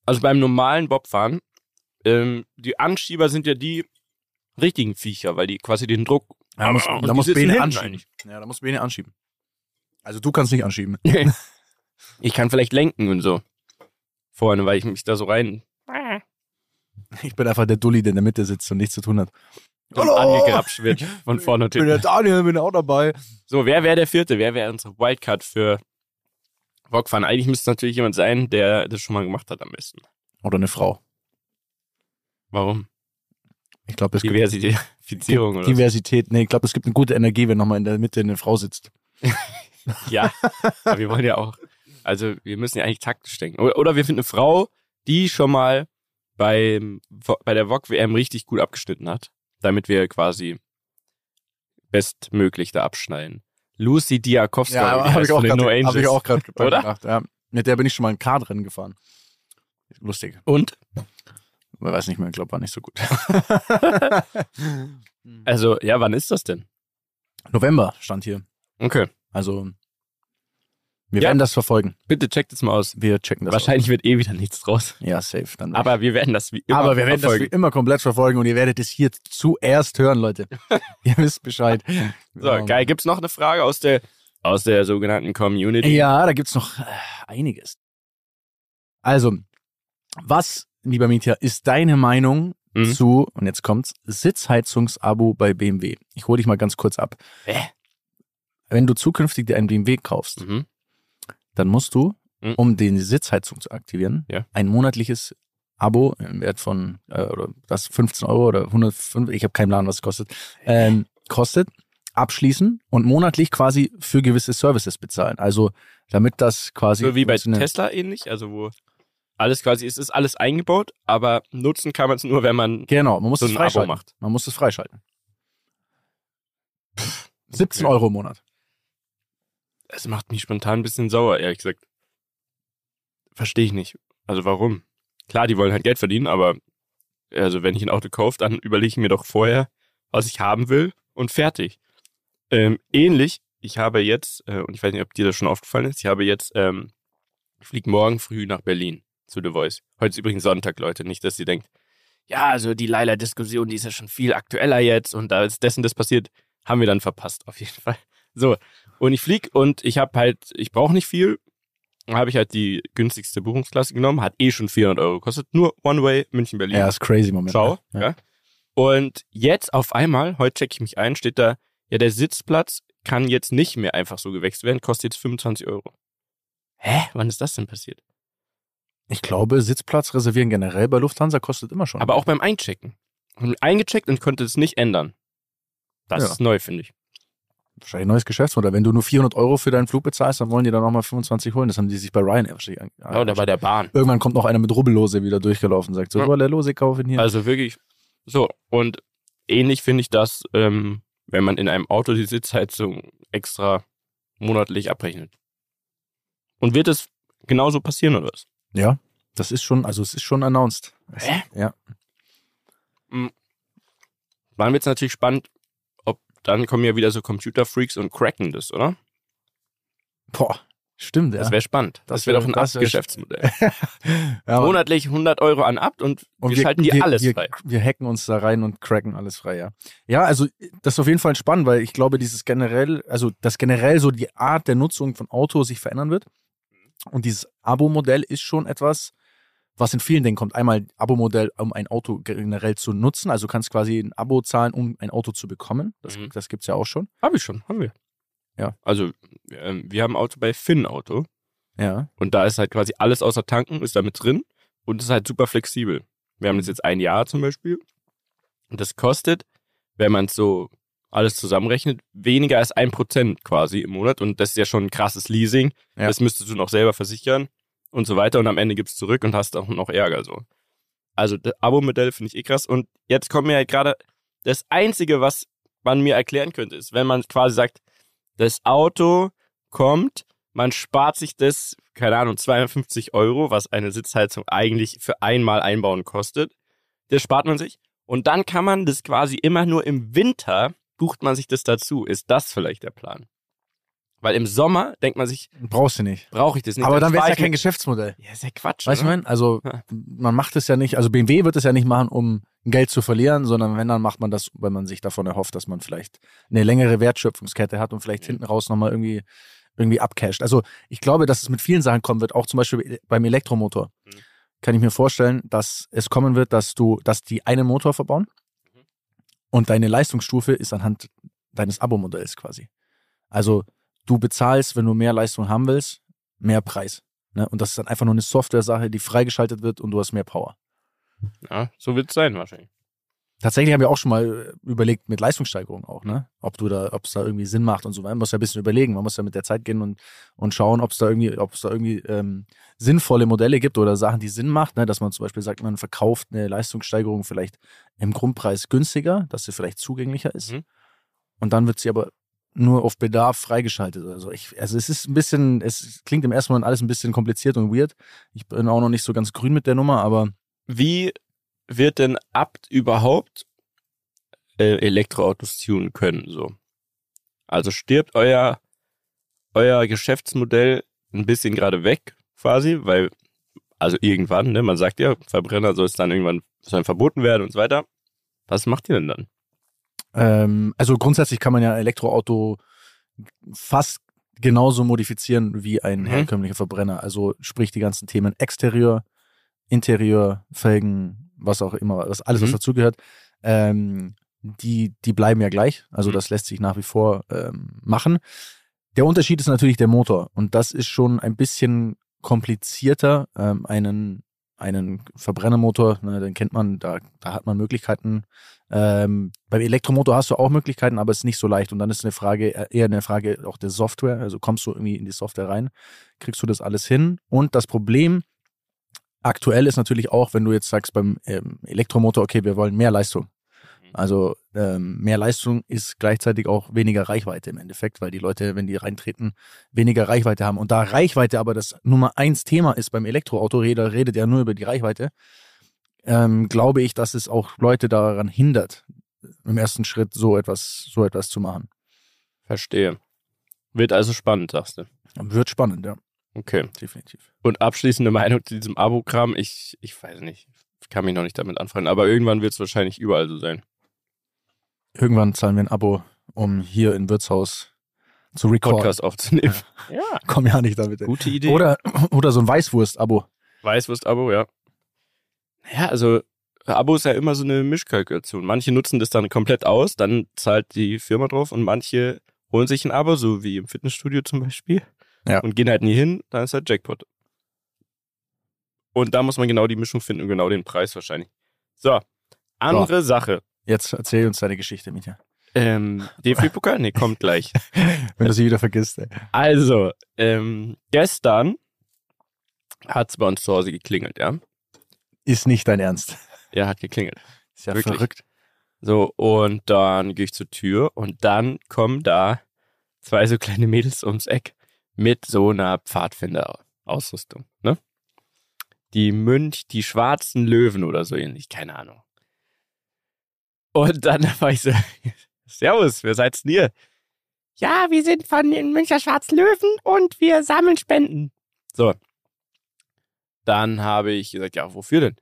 Also beim normalen Bobfahren, ähm, die Anschieber sind ja die richtigen Viecher, weil die quasi den Druck. Da muss, da muss Bene anschieben. Ja, da muss Bene anschieben. Also du kannst nicht anschieben. [LAUGHS] Ich kann vielleicht lenken und so. Vorne, weil ich mich da so rein Ich bin einfach der Dulli, der in der Mitte sitzt und nichts zu tun hat. und angegrapscht wird von [LAUGHS] vorne Ich bin der. Daniel, bin auch dabei. So, wer wäre der vierte? Wer wäre unsere Wildcard für Bockfahren? Eigentlich müsste es natürlich jemand sein, der das schon mal gemacht hat am besten. Oder eine Frau. Warum? Ich glaube, es gibt Diversifizierung oder so. Diversität. Nee, ich glaube, es gibt eine gute Energie, wenn nochmal in der Mitte eine Frau sitzt. [LAUGHS] Ja, aber wir wollen ja auch, also wir müssen ja eigentlich taktisch denken. Oder, wir finden eine Frau, die schon mal beim, bei der VOG WM richtig gut abgeschnitten hat, damit wir quasi bestmöglich da abschneiden. Lucy Diakowska, Ja, habe ich auch No hab ich auch gerade gedacht. Ja. Mit der bin ich schon mal ein Kartrennen gefahren. Lustig. Und? Ich weiß nicht mehr, ich glaube, war nicht so gut. [LAUGHS] Also, ja, wann ist das denn? November stand hier. Okay, Also, wir Ja. werden das verfolgen. bitte checkt es mal aus. Wir checken das. Wahrscheinlich wird eh wieder nichts draus. Aus. Ja, safe. Dann Aber wir werden das wie immer Aber wir werden das wie verfolgen. immer komplett verfolgen und ihr werdet es hier zuerst hören, Leute. [LAUGHS] ihr wisst Bescheid. So, geil. Gibt's noch eine Frage aus der, aus der sogenannten Community? Ja, da gibt's noch äh, einiges. Also, was, lieber Mietja, ist deine Meinung Mhm. zu, und jetzt kommt's, Sitzheizungsabo bei BMW? Ich hole dich mal ganz kurz ab. Hä? Wenn du zukünftig dir einen BMW kaufst, Mhm. Dann musst du, Mhm. um den Sitzheizung zu aktivieren, Ja. ein monatliches Abo im Wert von, äh, oder das 15 Euro oder 105, ich habe keinen Plan, was es kostet, ähm, kostet, abschließen und monatlich quasi für gewisse Services bezahlen. Also damit das quasi So wie bei. Tesla ähnlich, also wo alles quasi, es ist alles eingebaut, aber nutzen kann man es nur, wenn man Genau, man muss so es freischalten. macht. Man muss es freischalten. 17 Euro im Monat. Es macht mich spontan ein bisschen sauer, ehrlich gesagt. Verstehe ich nicht. Also warum? Klar, die wollen halt Geld verdienen, aber also wenn ich ein Auto kaufe, dann überlege ich mir doch vorher, was ich haben will und fertig. Ähm, ähnlich, ich habe jetzt, äh, und ich weiß nicht, ob dir das schon aufgefallen ist, ich habe jetzt, ähm, ich fliege morgen früh nach Berlin zu The Voice. Heute ist übrigens Sonntag, Leute, nicht, dass ihr denkt, ja, also die Leila-Diskussion, die ist ja schon viel aktueller jetzt und da ist dessen das passiert, haben wir dann verpasst, auf jeden Fall. So, und ich flieg und ich habe halt, ich brauche nicht viel. Habe ich halt die günstigste Buchungsklasse genommen, hat eh schon 400 Euro gekostet. Nur One-Way, München-Berlin. Ja, ist crazy Moment. Ciao. Ja. Ja. Und jetzt auf einmal, heute checke ich mich ein, steht da, ja, der Sitzplatz kann jetzt nicht mehr einfach so gewechselt werden, kostet jetzt 25 Euro. Hä? Wann ist das denn passiert? Ich glaube, Sitzplatz reservieren generell bei Lufthansa kostet immer schon. Aber auch beim Einchecken. Eingecheckt und konnte es nicht ändern. Das Ja. ist neu, finde ich. Wahrscheinlich ein neues Geschäftsmodell. Wenn du nur 400 Euro für deinen Flug bezahlst, dann wollen die dann nochmal 25 holen. Das haben die sich bei Ryanair wahrscheinlich an- Ja, oder bei der Bahn. Irgendwann kommt noch einer mit Rubbellose wieder durchgelaufen und sagt so, Ja. der Lose kaufen hier. Also wirklich so. Und ähnlich finde ich das, ähm, wenn man in einem Auto die Sitzheizung extra monatlich abrechnet. Und wird es genauso passieren oder was? ja, das ist schon, also es ist schon announced. Hä? Ja. Dann wird es natürlich spannend, dann kommen ja wieder so Computerfreaks und cracken das, oder? Boah, stimmt, ja. Das wäre spannend. Das, Das wäre wär- doch ein das wär- Geschäftsmodell. [LAUGHS] ja, Monatlich 100 Euro an Abt und, wir, schalten dir wir, alles wir, frei. Wir hacken uns da rein und cracken alles frei, ja. Ja, also das ist auf jeden Fall spannend, weil ich glaube, dieses generell, also dass generell so die Art der Nutzung von Autos sich verändern wird. Und dieses Abo-Modell ist schon etwas, was in vielen Dingen kommt. Einmal Abo-Modell, um ein Auto generell zu nutzen. Also du kannst quasi ein Abo zahlen, um ein Auto zu bekommen. Das, Mhm. das gibt's ja auch schon. Habe ich schon, haben wir. Ja. Also, ähm, wir haben ein Auto bei Finn Auto Ja. und da ist halt quasi alles außer Tanken ist da mit drin und ist halt super flexibel. Wir haben das jetzt ein Jahr zum Beispiel. Und das kostet, wenn man es so alles zusammenrechnet, weniger als ein Prozent quasi im Monat. Und das ist ja schon ein krasses Leasing. Ja. Das müsstest du noch selber versichern und so weiter. Und am Ende gibst du zurück und hast auch noch Ärger so. Also das Abo-Modell finde ich eh krass. Und jetzt kommt mir halt gerade das Einzige, was man mir erklären könnte, ist, wenn man quasi sagt, das Auto kommt, man spart sich das, keine Ahnung, 250 Euro, was eine Sitzheizung eigentlich für einmal einbauen kostet. Das spart man sich. Und dann kann man das quasi immer nur im Winter, bucht man sich das dazu. Ist das vielleicht der Plan? Weil im Sommer denkt man sich, Brauchst du nicht. brauche ich das nicht. Aber dann wäre es ja kein Geschäftsmodell. Ja, ist ja Quatsch. Weißt du, ich? Also, Ja. man macht es ja nicht, also BMW wird es ja nicht machen, um Geld zu verlieren, sondern wenn, dann macht man das, weil man sich davon erhofft, dass man vielleicht eine längere Wertschöpfungskette hat und vielleicht Mhm. hinten raus nochmal irgendwie, irgendwie abcasht. Also, ich glaube, dass es mit vielen Sachen kommen wird, auch zum Beispiel beim Elektromotor. Mhm. Kann ich mir vorstellen, dass es kommen wird, dass du, dass die einen Motor verbauen Mhm. und deine Leistungsstufe ist anhand deines Abo-Modells quasi. Also, du bezahlst, wenn du mehr Leistung haben willst, mehr Preis. Ne? Und das ist dann einfach nur eine Software-Sache, die freigeschaltet wird und du hast mehr Power. Ja, so wird es sein wahrscheinlich. Tatsächlich haben wir auch schon mal äh, überlegt mit Leistungssteigerung auch, ne? Ob du da, ob es da irgendwie Sinn macht und so. Man muss ja ein bisschen überlegen. Man muss ja mit der Zeit gehen und, und schauen, ob es da irgendwie, ob es da irgendwie ähm, sinnvolle Modelle gibt oder Sachen, die Sinn macht, ne? Dass man zum Beispiel sagt, man verkauft eine Leistungssteigerung vielleicht im Grundpreis günstiger, dass sie vielleicht zugänglicher ist. Mhm. Und dann wird sie aber nur auf Bedarf freigeschaltet. Also ich, also es ist ein bisschen, es klingt im ersten Moment alles ein bisschen kompliziert und weird. Ich bin auch noch nicht so ganz grün mit der Nummer, aber Wie wird denn Abt überhaupt äh, Elektroautos tunen können? So. Also stirbt euer, euer Geschäftsmodell ein bisschen gerade weg, quasi, weil, also irgendwann, ne, man sagt ja, Verbrenner soll es dann irgendwann sollen verboten werden und so weiter. Was macht ihr denn dann? Ähm, also grundsätzlich kann man ja ein Elektroauto fast genauso modifizieren wie ein Mhm. herkömmlicher Verbrenner. Also sprich die ganzen Themen Exterieur, Interieur, Felgen, was auch immer, das alles was Mhm. dazugehört, ähm, die die bleiben ja gleich. Also Mhm. das lässt sich nach wie vor ähm, machen. Der Unterschied ist natürlich der Motor und das ist schon ein bisschen komplizierter, ähm, einen einen Verbrennermotor, ne, den kennt man, da, da hat man Möglichkeiten. Ähm, beim Elektromotor hast du auch Möglichkeiten, aber es ist nicht so leicht. Und dann ist eine Frage, äh, eher eine Frage auch der Software. Also kommst du irgendwie in die Software rein, kriegst du das alles hin. Und das Problem aktuell ist natürlich auch, wenn du jetzt sagst beim ähm, Elektromotor, okay, wir wollen mehr Leistung. Also ähm, mehr Leistung ist gleichzeitig auch weniger Reichweite im Endeffekt, weil die Leute, wenn die reintreten, weniger Reichweite haben. Und da Reichweite aber das Nummer eins Thema ist beim Elektroauto, jeder redet ja nur über die Reichweite, ähm, glaube ich, dass es auch Leute daran hindert, im ersten Schritt so etwas, so etwas zu machen. Verstehe. Wird also spannend, sagst du. Wird spannend, ja, Okay. definitiv. Und abschließende Meinung zu diesem Abo-Kram, ich, ich weiß nicht. Ich kann mich noch nicht damit anfreunden, aber irgendwann wird es wahrscheinlich überall so sein. Irgendwann zahlen wir ein Abo, um hier im Wirtshaus zu recorden. Podcast aufzunehmen. Ja. Komm ja nicht damit. Gute Idee. Oder, oder so ein Weißwurst-Abo. Weißwurst-Abo, ja. Ja, also Abo ist ja immer so eine Mischkalkulation. Manche nutzen das dann komplett aus, dann zahlt die Firma drauf und manche holen sich ein Abo, so wie im Fitnessstudio zum Beispiel, Ja. und gehen halt nie hin, dann ist halt Jackpot. Und da muss man genau die Mischung finden und genau den Preis wahrscheinlich. So, andere Sache. Jetzt erzähl uns deine Geschichte, Mietja. Ähm, DFB-Pokal? Nee, kommt gleich. [LAUGHS] Wenn du sie wieder vergisst. Ey. Also, ähm, gestern hat es bei uns zu Hause geklingelt, ja? Ist nicht dein Ernst. Er hat geklingelt. Ist ja Wirklich? verrückt. So, und dann gehe ich zur Tür und dann kommen da zwei so kleine Mädels ums Eck mit so einer Pfadfinder-Ausrüstung, ne? Die Mönch, die schwarzen Löwen oder so ähnlich, keine Ahnung. Und dann [LAUGHS] war ich so, Servus, wer seid's denn ihr? Ja, wir sind von den Münchner Schwarzen Löwen und wir sammeln Spenden. So. Dann habe ich gesagt, ja, wofür denn?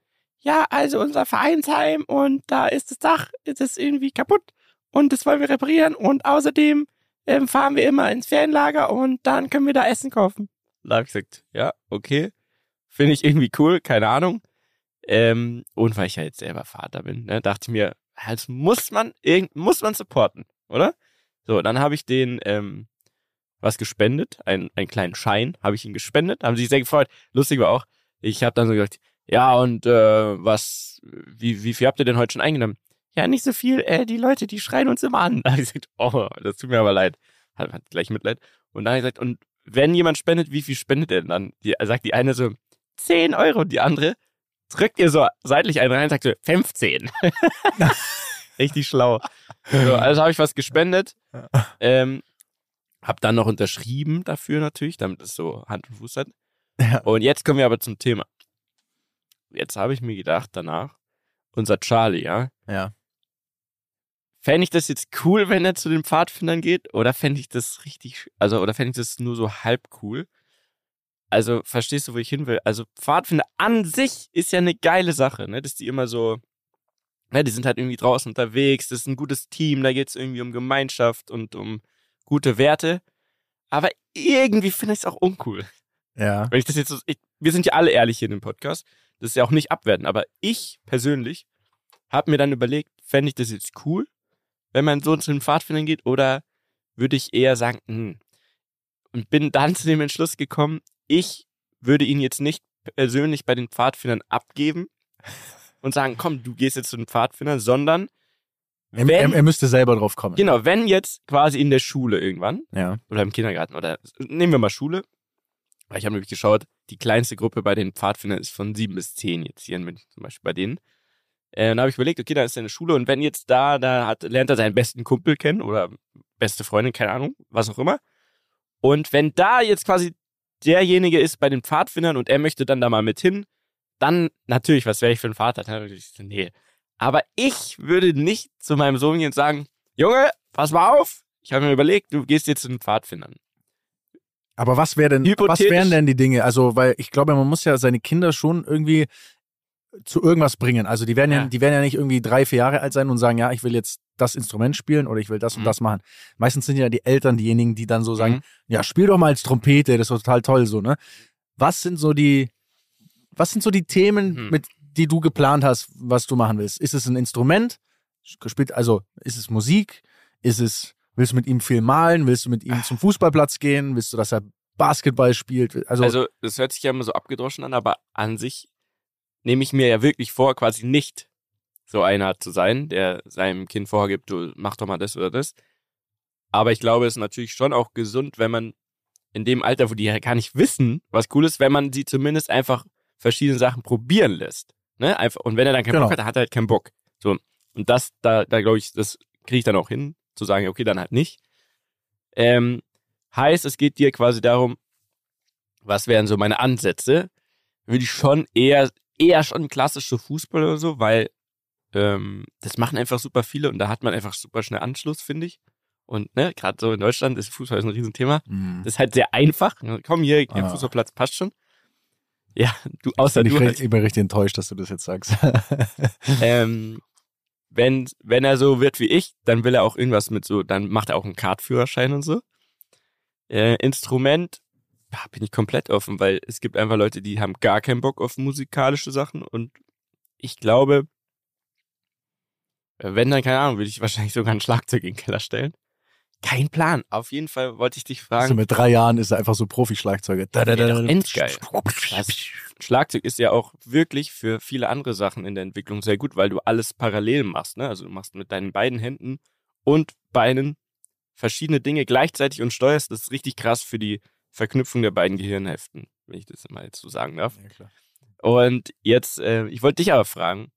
ja, also unser Vereinsheim und da ist das Dach, ist es irgendwie kaputt und das wollen wir reparieren und außerdem ähm, fahren wir immer ins Ferienlager und dann können wir da Essen kaufen. Da habe ich gesagt, ja, okay, finde ich irgendwie cool, keine Ahnung. Ähm, und weil ich ja jetzt selber Vater bin, ne, dachte ich mir, das muss man, muss man supporten, oder? So, dann habe ich den ähm, was gespendet, einen, einen kleinen Schein habe ich ihn gespendet, haben sie sich sehr gefreut. Lustig war auch, ich habe dann so gesagt, ja, und äh, was, wie, wie viel habt ihr denn heute schon eingenommen? Ja, nicht so viel, äh, die Leute, die schreien uns immer an. [LAUGHS] Da hab ich gesagt, oh, das tut mir aber leid. Hat, hat gleich Mitleid. Und dann habe ich gesagt, und wenn jemand spendet, wie viel spendet er denn dann? Die, sagt die eine so, 10 Euro, und die andere drückt ihr so seitlich einen rein und sagt so, 15. [LAUGHS] Richtig schlau. So, also habe ich was gespendet. Ähm, hab dann noch unterschrieben dafür natürlich, damit es so Hand und Fuß hat. Ja. Und jetzt kommen wir aber zum Thema. Jetzt habe ich mir gedacht, danach, unser Charlie, ja, Ja. fände ich das jetzt cool, wenn er zu den Pfadfindern geht? Oder fände ich das richtig, also, oder fände ich das nur so halb cool? Also, verstehst du, wo ich hin will? Also, Pfadfinder an sich ist ja eine geile Sache, ne? Dass die immer so, ne, die sind halt irgendwie draußen unterwegs, das ist ein gutes Team, da geht es irgendwie um Gemeinschaft und um gute Werte. Aber irgendwie finde ich es auch uncool. Ja. Wenn ich das jetzt so, ich, wir sind ja alle ehrlich hier in dem Podcast, das ist ja auch nicht abwerten, aber ich persönlich habe mir dann überlegt, fände ich das jetzt cool, wenn mein Sohn zu den Pfadfindern geht, oder würde ich eher sagen, hm, und bin dann [LAUGHS] zu dem Entschluss gekommen, ich würde ihn jetzt nicht persönlich bei den Pfadfindern abgeben und sagen, komm, du gehst jetzt zu den Pfadfindern, sondern Er, wenn, er, er müsste selber drauf kommen. genau, wenn jetzt quasi in der Schule irgendwann Ja. oder im Kindergarten oder nehmen wir mal Schule. Weil Ich habe nämlich geschaut, die kleinste Gruppe bei den Pfadfindern ist von sieben bis zehn jetzt hier in München zum Beispiel bei denen. Äh, und da habe ich überlegt, okay, da ist eine Schule und wenn jetzt da, da hat, lernt er seinen besten Kumpel kennen oder beste Freundin, keine Ahnung, was auch immer. Und wenn da jetzt quasi derjenige ist bei den Pfadfindern und er möchte dann da mal mit hin, dann natürlich, was wäre ich für ein Vater? Dann würde ich sagen, nee. Aber ich würde nicht zu meinem Sohn gehen und sagen, Junge, pass mal auf. Ich habe mir überlegt, du gehst jetzt zu den Pfadfindern. Aber was wäre denn, was wären denn die Dinge? Also, weil ich glaube, man muss ja seine Kinder schon irgendwie zu irgendwas bringen. Also die werden ja, Ja. die werden ja nicht irgendwie drei, vier Jahre alt sein und sagen, ja, ich will jetzt das Instrument spielen oder ich will das und Mhm. das machen. Meistens sind ja die Eltern diejenigen, die dann so sagen, Mhm. ja, spiel doch mal als Trompete, das ist total toll so, ne? Was sind so die, was sind so die Themen, Mhm. mit, die du geplant hast, was du machen willst? Ist es ein Instrument? Gespielt, also ist es Musik? Ist es, willst du mit ihm viel malen? Willst du mit ihm zum Fußballplatz gehen? Willst du, dass er Basketball spielt? Also, Also, das hört sich ja immer so abgedroschen an, aber an sich nehme ich mir ja wirklich vor, quasi nicht so einer zu sein, der seinem Kind vorgibt, du mach doch mal das oder das. Aber ich glaube, es ist natürlich schon auch gesund, wenn man in dem Alter, wo die ja gar nicht wissen, was cool ist, wenn man sie zumindest einfach verschiedene Sachen probieren lässt. Ne? Einfach, und wenn er dann keinen Genau. Bock hat, dann hat er halt keinen Bock. So. Und das, da, da glaube ich, das kriege ich dann auch hin, zu sagen, okay, dann halt nicht. Ähm, heißt, es geht dir quasi darum, was wären so meine Ansätze? Würde ich schon eher, eher schon klassische Fußball oder so, weil ähm, das machen einfach super viele und da hat man einfach super schnell Anschluss, finde ich. Und ne, gerade so in Deutschland ist Fußball ist ein Riesenthema. mh. Das ist halt sehr einfach. Komm hier, der Ah. Fußballplatz passt schon. Ja, du, bin außer ich, du re- halt, ich bin richtig enttäuscht, dass du das jetzt sagst. ähm, wenn, wenn er so wird wie ich, dann will er auch irgendwas mit so, dann macht er auch einen Kartführerschein und so. Äh, Instrument, bin ich komplett offen, weil es gibt einfach Leute, die haben gar keinen Bock auf musikalische Sachen und ich glaube, äh, wenn dann, keine Ahnung, würde ich wahrscheinlich sogar ein Schlagzeug in den Keller stellen. Kein Plan. Auf jeden Fall wollte ich dich also fragen. mit drei Jahren ist er einfach so Profi-Schlagzeuger. Da, da, da, Ja, endgeil. Das Schlagzeug ist ja auch wirklich für viele andere Sachen in der Entwicklung sehr gut, weil du alles parallel machst. Ne? Also du machst mit deinen beiden Händen und Beinen verschiedene Dinge gleichzeitig und steuerst. Das ist richtig krass für die Verknüpfung der beiden Gehirnhälften, wenn ich das mal jetzt so sagen darf. Ja, klar. Und jetzt, äh, ich wollte dich aber fragen,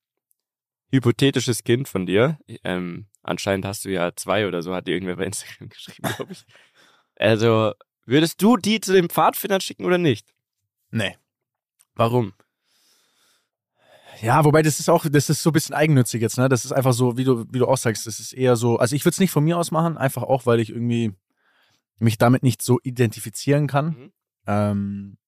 hypothetisches Kind von dir, ähm, anscheinend hast du ja zwei oder so, hat dir irgendwer bei Instagram [LAUGHS] geschrieben, glaube ich. Also, würdest du die zu den Pfadfindern schicken oder nicht? Nee. Warum? Ja, wobei das ist auch, das ist so ein bisschen eigennützig jetzt, ne? Das ist einfach so, wie du, wie du auch sagst, das ist eher so, also ich würde es nicht von mir aus machen, einfach auch, weil ich irgendwie mich damit nicht so identifizieren kann. Mhm. Ähm,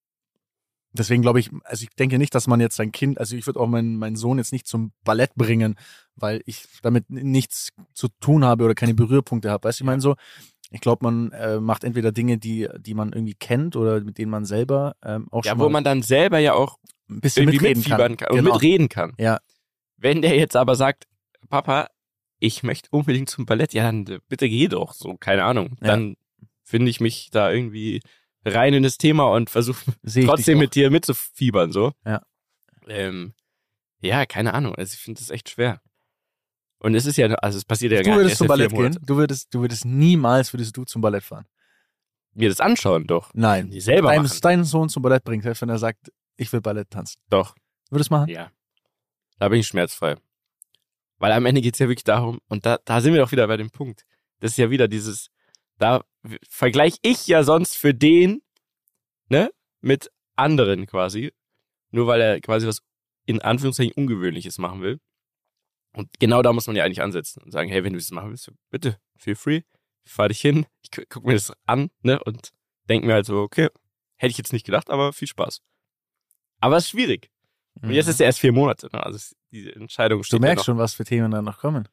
deswegen glaube ich, also ich denke nicht, dass man jetzt sein Kind, also ich würde auch meinen, meinen Sohn jetzt nicht zum Ballett bringen, weil ich damit nichts zu tun habe oder keine Berührpunkte habe. Weißt du, ich meine so, ich glaube, man äh, macht entweder Dinge, die, die man irgendwie kennt oder mit denen man selber ähm, auch Ja, schon wo mal man dann selber ja auch ein bisschen mitreden kann. kann, und Genau. mitreden kann. Ja. Wenn der jetzt aber sagt, Papa, ich möchte unbedingt zum Ballett, ja, dann äh, bitte geh doch, so, keine Ahnung. Ja. Dann finde ich mich da irgendwie rein in das Thema und versuche trotzdem mit dir mitzufiebern, so. Ja. Ähm, ja, keine Ahnung. Also ich finde das echt schwer. Und es ist ja, also es passiert ja Du gar nicht. würdest erst zum Ballett gehen? Du würdest, du würdest niemals würdest du zum Ballett fahren. Mir das anschauen, doch. Nein. Die selber Dein, machen. deinen Sohn zum Ballett bringt, selbst wenn er sagt, ich will Ballett tanzen. Doch. Würdest du machen? Ja. Da bin ich schmerzfrei. Weil am Ende geht's ja wirklich darum, und da, da sind wir doch wieder bei dem Punkt. Das ist ja wieder dieses, da vergleiche ich ja sonst für den, ne, mit anderen quasi. Nur weil er quasi was in Anführungszeichen Ungewöhnliches machen will. Und genau da muss man ja eigentlich ansetzen und sagen, hey, wenn du das machen willst, bitte, feel free, fahr dich hin, ich gu- guck mir das an, ne, und denk mir halt so, okay, hätte ich jetzt nicht gedacht, aber viel Spaß. Aber es ist schwierig. Und jetzt ist er erst vier Monate, ne? also es- diese Entscheidung steht Mhm. du ja merkst noch. schon, was für Themen da noch kommen.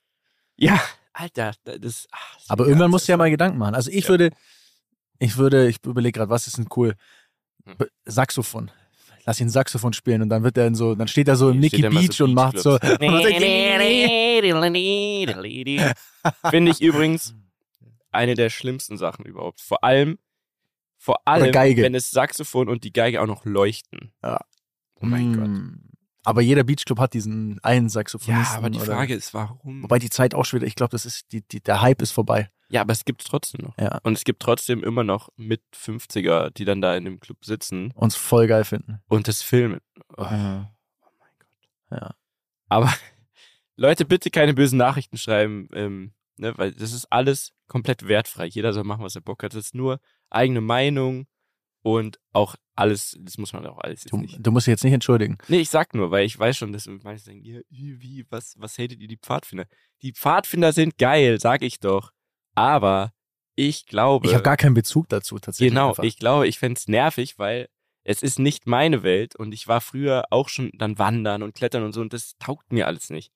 Ja, Alter, das, ach, das Aber irgendwann musst du ja mal Gedanken machen. Also ich Ja. würde, ich würde, ich überlege gerade, was ist denn cool? Hm. Saxophon. Lass ihn Saxophon spielen und dann wird er in so, dann steht er so im Nicky mal so Beach und macht so. [LAUGHS] [LAUGHS] Finde ich übrigens eine der schlimmsten Sachen überhaupt. Vor allem, vor allem, Geige. wenn das Saxophon und die Geige auch noch leuchten. Ja. Oh mein Gott. Aber jeder Beachclub hat diesen einen Saxophonisten. Ja, aber die oder- Frage ist, warum? Wobei die Zeit auch schon wieder, ich glaube, das ist, die, die, der Hype ist vorbei. ja, aber es gibt es trotzdem noch. Ja. Und es gibt trotzdem immer noch mit 50er, die dann da in dem Club sitzen Uns voll geil finden. und das filmen. Oh, Ja. oh mein Gott. Ja. Aber [LAUGHS] Leute, bitte keine bösen Nachrichten schreiben, ähm, ne, weil das ist alles komplett wertfrei. Jeder soll machen, was er Bock hat. Das ist nur eigene Meinung und auch alles, das muss man auch alles jetzt Du, nicht. du musst dich jetzt nicht entschuldigen. Nee, ich sag nur, weil ich weiß schon, dass manche denken, ja, wie, was, was hatet ihr die Pfadfinder? Die Pfadfinder sind geil, sag ich doch. Aber ich glaube. Ich habe gar keinen Bezug dazu tatsächlich. Genau, einfach. ich glaube, ich fänd's nervig, weil es ist nicht meine Welt und ich war früher auch schon dann wandern und klettern und so und das taugt mir alles nicht.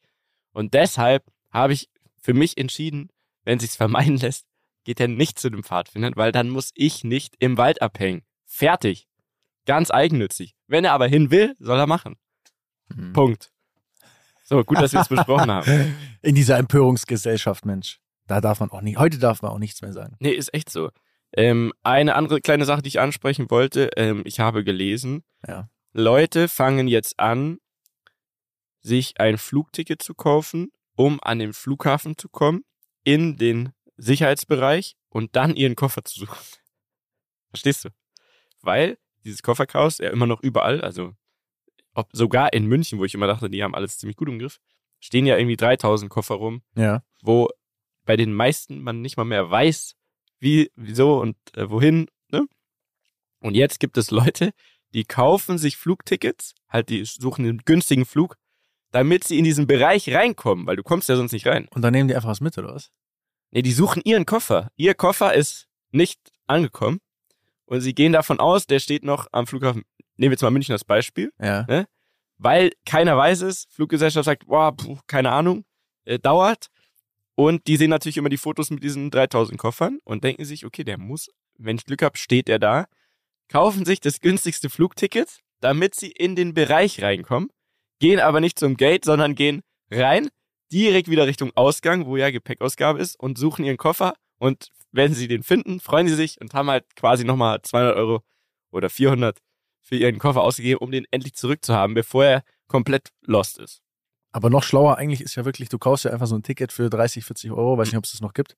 Und deshalb habe ich für mich entschieden, wenn sich's vermeiden [LAUGHS] lässt, geht er nicht zu den Pfadfindern, weil dann muss ich nicht im Wald abhängen. Fertig. Ganz eigennützig. Wenn er aber hin will, soll er machen. Mhm. Punkt. So, gut, dass wir es besprochen haben. [LAUGHS] In dieser Empörungsgesellschaft, Mensch. Da darf man auch nicht, heute darf man auch nichts mehr sagen. Nee, ist echt so. Ähm, eine andere kleine Sache, die ich ansprechen wollte, ähm, ich habe gelesen, Ja. Leute fangen jetzt an, sich ein Flugticket zu kaufen, um an den Flughafen zu kommen, in den Sicherheitsbereich und dann ihren Koffer zu suchen. Verstehst du? Weil dieses Kofferchaos ja immer noch überall, also ob sogar in München, wo ich immer dachte, die haben alles ziemlich gut im Griff, stehen ja irgendwie 3000 Koffer rum, Ja. wo bei den meisten man nicht mal mehr weiß, wie, wieso und äh, wohin, ne? Und jetzt gibt es Leute, die kaufen sich Flugtickets, halt die suchen einen günstigen Flug, damit sie in diesen Bereich reinkommen, weil du kommst ja sonst nicht rein. Und dann nehmen die einfach was mit, oder was? Nee, die suchen ihren Koffer. Ihr Koffer ist nicht angekommen und sie gehen davon aus, der steht noch am Flughafen. Nehmen wir jetzt mal München als Beispiel Ja. weil keiner weiß es. Fluggesellschaft sagt, boah, puh, keine Ahnung, äh, dauert. Und die sehen natürlich immer die Fotos mit diesen 3000 Koffern und denken sich, okay, der muss, wenn ich Glück habe, steht er da. Kaufen sich das günstigste Flugticket, damit sie in den Bereich reinkommen, gehen aber nicht zum Gate, sondern gehen rein, direkt wieder Richtung Ausgang, wo ja Gepäckausgabe ist und suchen ihren Koffer und wenn sie den finden, freuen sie sich und haben halt quasi nochmal 200 Euro oder 400 für ihren Koffer ausgegeben, um den endlich zurückzuhaben, bevor er komplett lost ist. Aber noch schlauer eigentlich ist ja wirklich, du kaufst ja einfach so ein Ticket für 30, 40 Euro, weiß nicht, ob es das noch gibt.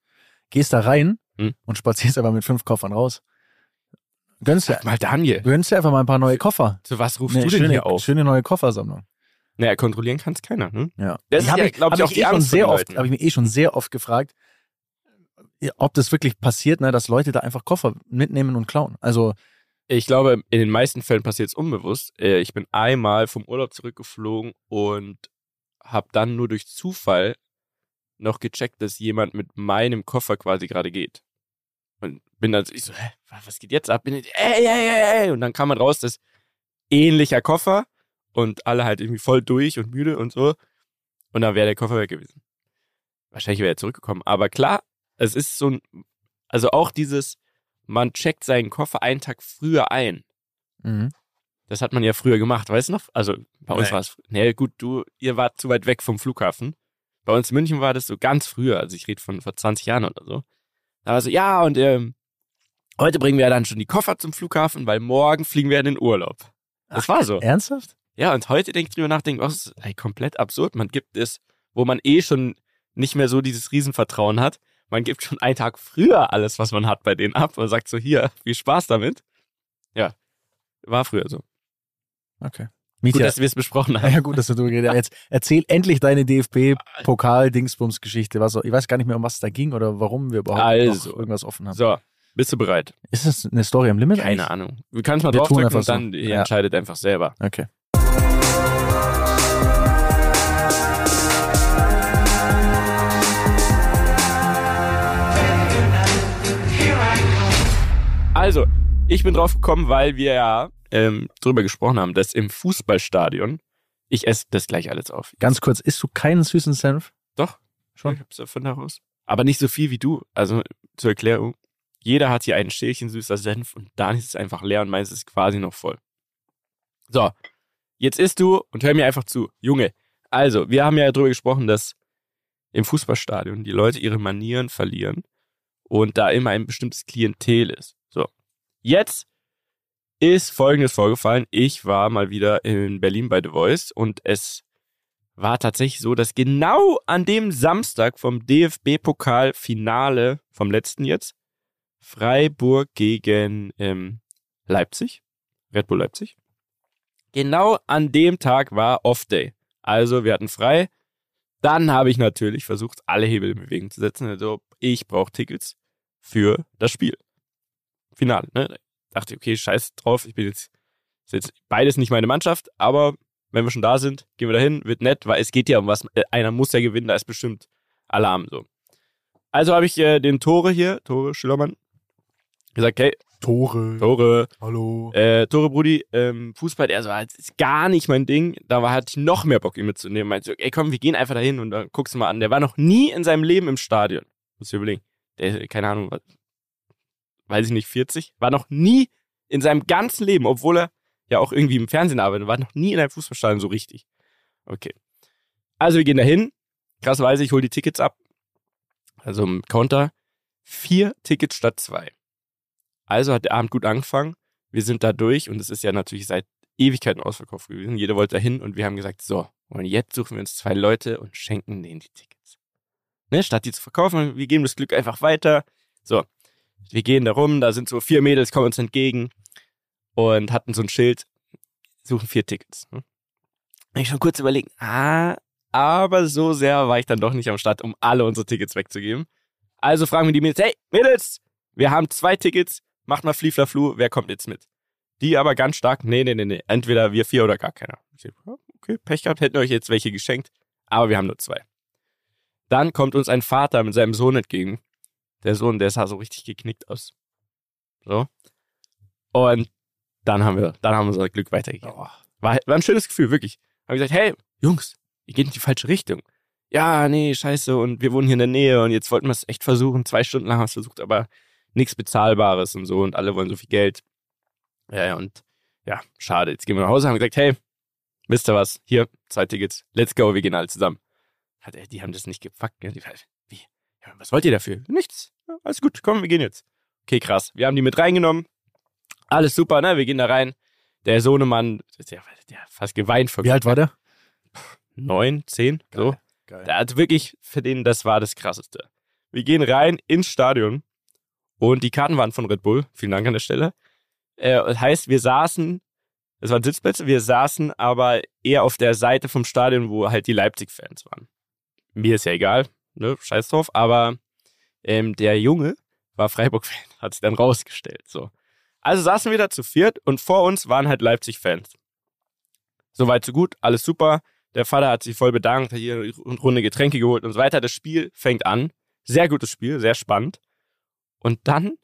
Gehst da rein Hm. und spazierst aber mit fünf Koffern raus. Gönnst dir, Mal Daniel, gönnst dir einfach mal ein paar neue Koffer. zu was rufst Nee, du denn schöne, hier auf? schöne neue Koffersammlung. Naja, kontrollieren kann es keiner, ne? Ja. Das ist hab ja, ich- glaube ich, hab die eh schon sehr oft, habe ich mich eh schon sehr oft gefragt, ob das wirklich passiert, ne, dass Leute da einfach Koffer mitnehmen und klauen. Also, Ich glaube, in den meisten Fällen passiert es unbewusst. Äh, Ich bin einmal vom Urlaub zurückgeflogen und habe dann nur durch Zufall noch gecheckt, dass jemand mit meinem Koffer quasi gerade geht. Und bin dann so, hä, wa- was geht jetzt ab? Bin ich, ey, ey, ey, ey. Und dann kam man raus, dass ähnlicher Koffer und alle halt irgendwie voll durch und müde und so. Und dann wäre der Koffer weg gewesen. Wahrscheinlich wäre er zurückgekommen. Aber klar, es ist so ein, also auch dieses, man checkt seinen Koffer einen Tag früher ein. mhm. Das hat man ja früher gemacht, weißt du noch? Also bei uns war es, nee, gut, du, ihr wart zu weit weg vom Flughafen. Bei uns in München war das so ganz früher, also ich rede von vor 20 Jahren oder so. Da war so, ja, und ähm, heute bringen wir dann schon die Koffer zum Flughafen, weil morgen fliegen wir in den Urlaub. Das war so. ernsthaft? Ja, und heute denke ich drüber nach, denke, oh, das ist ey, komplett absurd. Man gibt es, wo man eh schon nicht mehr so dieses Riesenvertrauen hat. Man gibt schon einen Tag früher alles, was man hat bei denen ab und sagt so, hier, viel Spaß damit. Ja, war früher so. Okay. Gut, Mietja, dass wir es besprochen haben. ja gut, dass du drüber geredet hast. Jetzt erzähl endlich deine DFB-Pokal-Dingsbums-Geschichte. Was, ich weiß gar nicht mehr, um was es da ging oder warum wir überhaupt Also. irgendwas offen haben. So, bist du bereit? Ist das eine Story am Limit? Keine eigentlich? Ahnung. Du kannst mal Wir tun draufdrücken und dann so. Ja. entscheidet einfach selber. Okay. Also, ich bin drauf gekommen, weil wir ja ähm, drüber gesprochen haben, dass im Fußballstadion, ich esse das gleich alles auf. Ganz kurz, isst du keinen süßen Senf? Doch, Schon. Ich hab's davon heraus. Aber nicht so viel wie du. Also zur Erklärung. Jeder hat hier ein Schälchen süßer Senf und dann ist es einfach leer und meins ist quasi noch voll. So, jetzt isst du und hör mir einfach zu. Junge, also, wir haben ja darüber gesprochen, dass im Fußballstadion die Leute ihre Manieren verlieren und da immer ein bestimmtes Klientel ist. Jetzt ist Folgendes vorgefallen. Ich war mal wieder in Berlin bei The Voice und es war tatsächlich so, dass genau an dem Samstag vom DFB-Pokal-Finale vom letzten jetzt Freiburg gegen ähm, Leipzig, Red Bull Leipzig, genau an dem Tag war Off-Day. Also wir hatten frei. Dann habe ich natürlich versucht, alle Hebel in Bewegung zu setzen. Also ich brauche Tickets für das Spiel. Finale. Ne? Dachte, okay, scheiß drauf. Ich bin jetzt, ist jetzt beides nicht meine Mannschaft, aber wenn wir schon da sind, gehen wir dahin, wird nett, weil es geht ja um was. Äh, Einer muss ja gewinnen, da ist bestimmt Alarm so. Also habe ich äh, den Tore hier, Tore Schillermann, gesagt, hey, Tore. Tore, Hallo. äh, Tore Brudi, ähm, Fußball, der so, das ist gar nicht mein Ding. Da war, hatte ich noch mehr Bock, ihn mitzunehmen. Meinte ey komm, wir gehen einfach dahin und dann guckst du mal an. Der war noch nie in seinem Leben im Stadion. Muss ich überlegen. Der, keine Ahnung, was, weiß ich nicht, 40? War noch nie in seinem ganzen Leben, obwohl er ja auch irgendwie im Fernsehen arbeitet, war noch nie in einem Fußballstadion so richtig. Okay. Also wir gehen dahin. Krassweise, ich hole die Tickets ab. Also im Counter. Vier Tickets statt zwei. Also hat der Abend gut angefangen. Wir sind da durch und es ist ja natürlich seit Ewigkeiten ausverkauft gewesen. Jeder wollte dahin und wir haben gesagt, so, und jetzt suchen wir uns zwei Leute und schenken denen die Tickets. Ne, statt die zu verkaufen, wir geben das Glück einfach weiter. So, wir gehen da rum, da sind so vier Mädels, kommen uns entgegen und hatten so ein Schild, suchen vier Tickets. Ne? Ich schon kurz überlegen, ah, aber so sehr war ich dann doch nicht am Start, um alle unsere Tickets wegzugeben. Also fragen wir die Mädels, hey, Mädels, wir haben zwei Tickets, macht mal Flieflaflu, wer kommt jetzt mit? Die aber ganz stark, nee, nee, nee, nee, entweder wir vier oder gar keiner. Okay, Pech gehabt, hätten euch jetzt welche geschenkt, aber wir haben nur zwei. Dann kommt uns ein Vater mit seinem Sohn entgegen. Der Sohn, der sah so richtig geknickt aus. So. Und dann haben wir, dann haben wir unser Glück weitergegeben. War, war ein schönes Gefühl, wirklich. Haben gesagt, hey, Jungs, ihr geht in die falsche Richtung. Ja, nee, scheiße, und wir wohnen hier in der Nähe und jetzt wollten wir es echt versuchen. Zwei Stunden lang haben wir es versucht, aber nichts Bezahlbares und so und alle wollen so viel Geld. Ja, ja, und ja, schade. Jetzt gehen wir nach Hause, haben gesagt, hey, wisst ihr was? Hier, zwei Tickets, let's go, wir gehen alle zusammen. Hat er, die haben das nicht gepackt, gell? Die? Ja, was wollt ihr dafür? Nichts. Ja, alles gut, komm, wir gehen jetzt. Okay, krass. Wir haben die mit reingenommen. Alles super, ne? Wir gehen da rein. Der Sohnemann, der, der hat fast geweint vor Wie alt war der? neun, zehn, so. Geil. Der hat wirklich für den, das war das Krasseste. Wir gehen rein ins Stadion und die Karten waren von Red Bull. Vielen Dank an der Stelle. Äh, das heißt, wir saßen, es waren Sitzplätze, wir saßen aber eher auf der Seite vom Stadion, wo halt die Leipzig-Fans waren. Mir ist ja egal, ne, scheiß drauf, aber ähm, der Junge war Freiburg-Fan, [LAUGHS] hat sich dann rausgestellt, so. Also saßen wir da zu viert und vor uns waren halt Leipzig-Fans. Soweit so gut, alles super. Der Vater hat sich voll bedankt, hat hier eine Runde Getränke geholt und so weiter. Das Spiel fängt an. Sehr gutes Spiel, sehr spannend. Und dann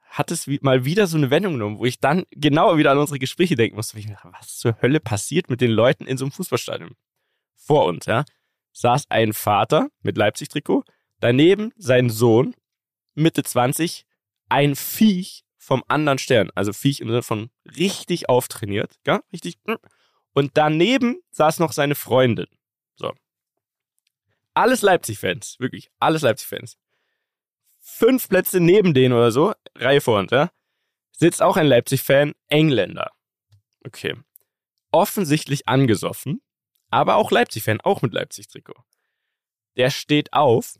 hat es mal wieder so eine Wendung genommen, wo ich dann genau wieder an unsere Gespräche denken musste. Ich dachte, was zur Hölle passiert mit den Leuten in so einem Fußballstadion? Vor uns, ja, saß ein Vater mit Leipzig-Trikot, daneben sein Sohn, Mitte 20, ein Viech vom anderen Stern. Also Viech im Sinne von richtig auftrainiert, ja, richtig. Und daneben saß noch seine Freundin. So. Alles Leipzig-Fans, wirklich, alles Leipzig-Fans. Fünf Plätze neben denen oder so, Reihe vor uns, ja, sitzt auch ein Leipzig-Fan, Engländer. Okay. offensichtlich angesoffen, aber auch Leipzig-Fan, auch mit Leipzig-Trikot. Der steht auf,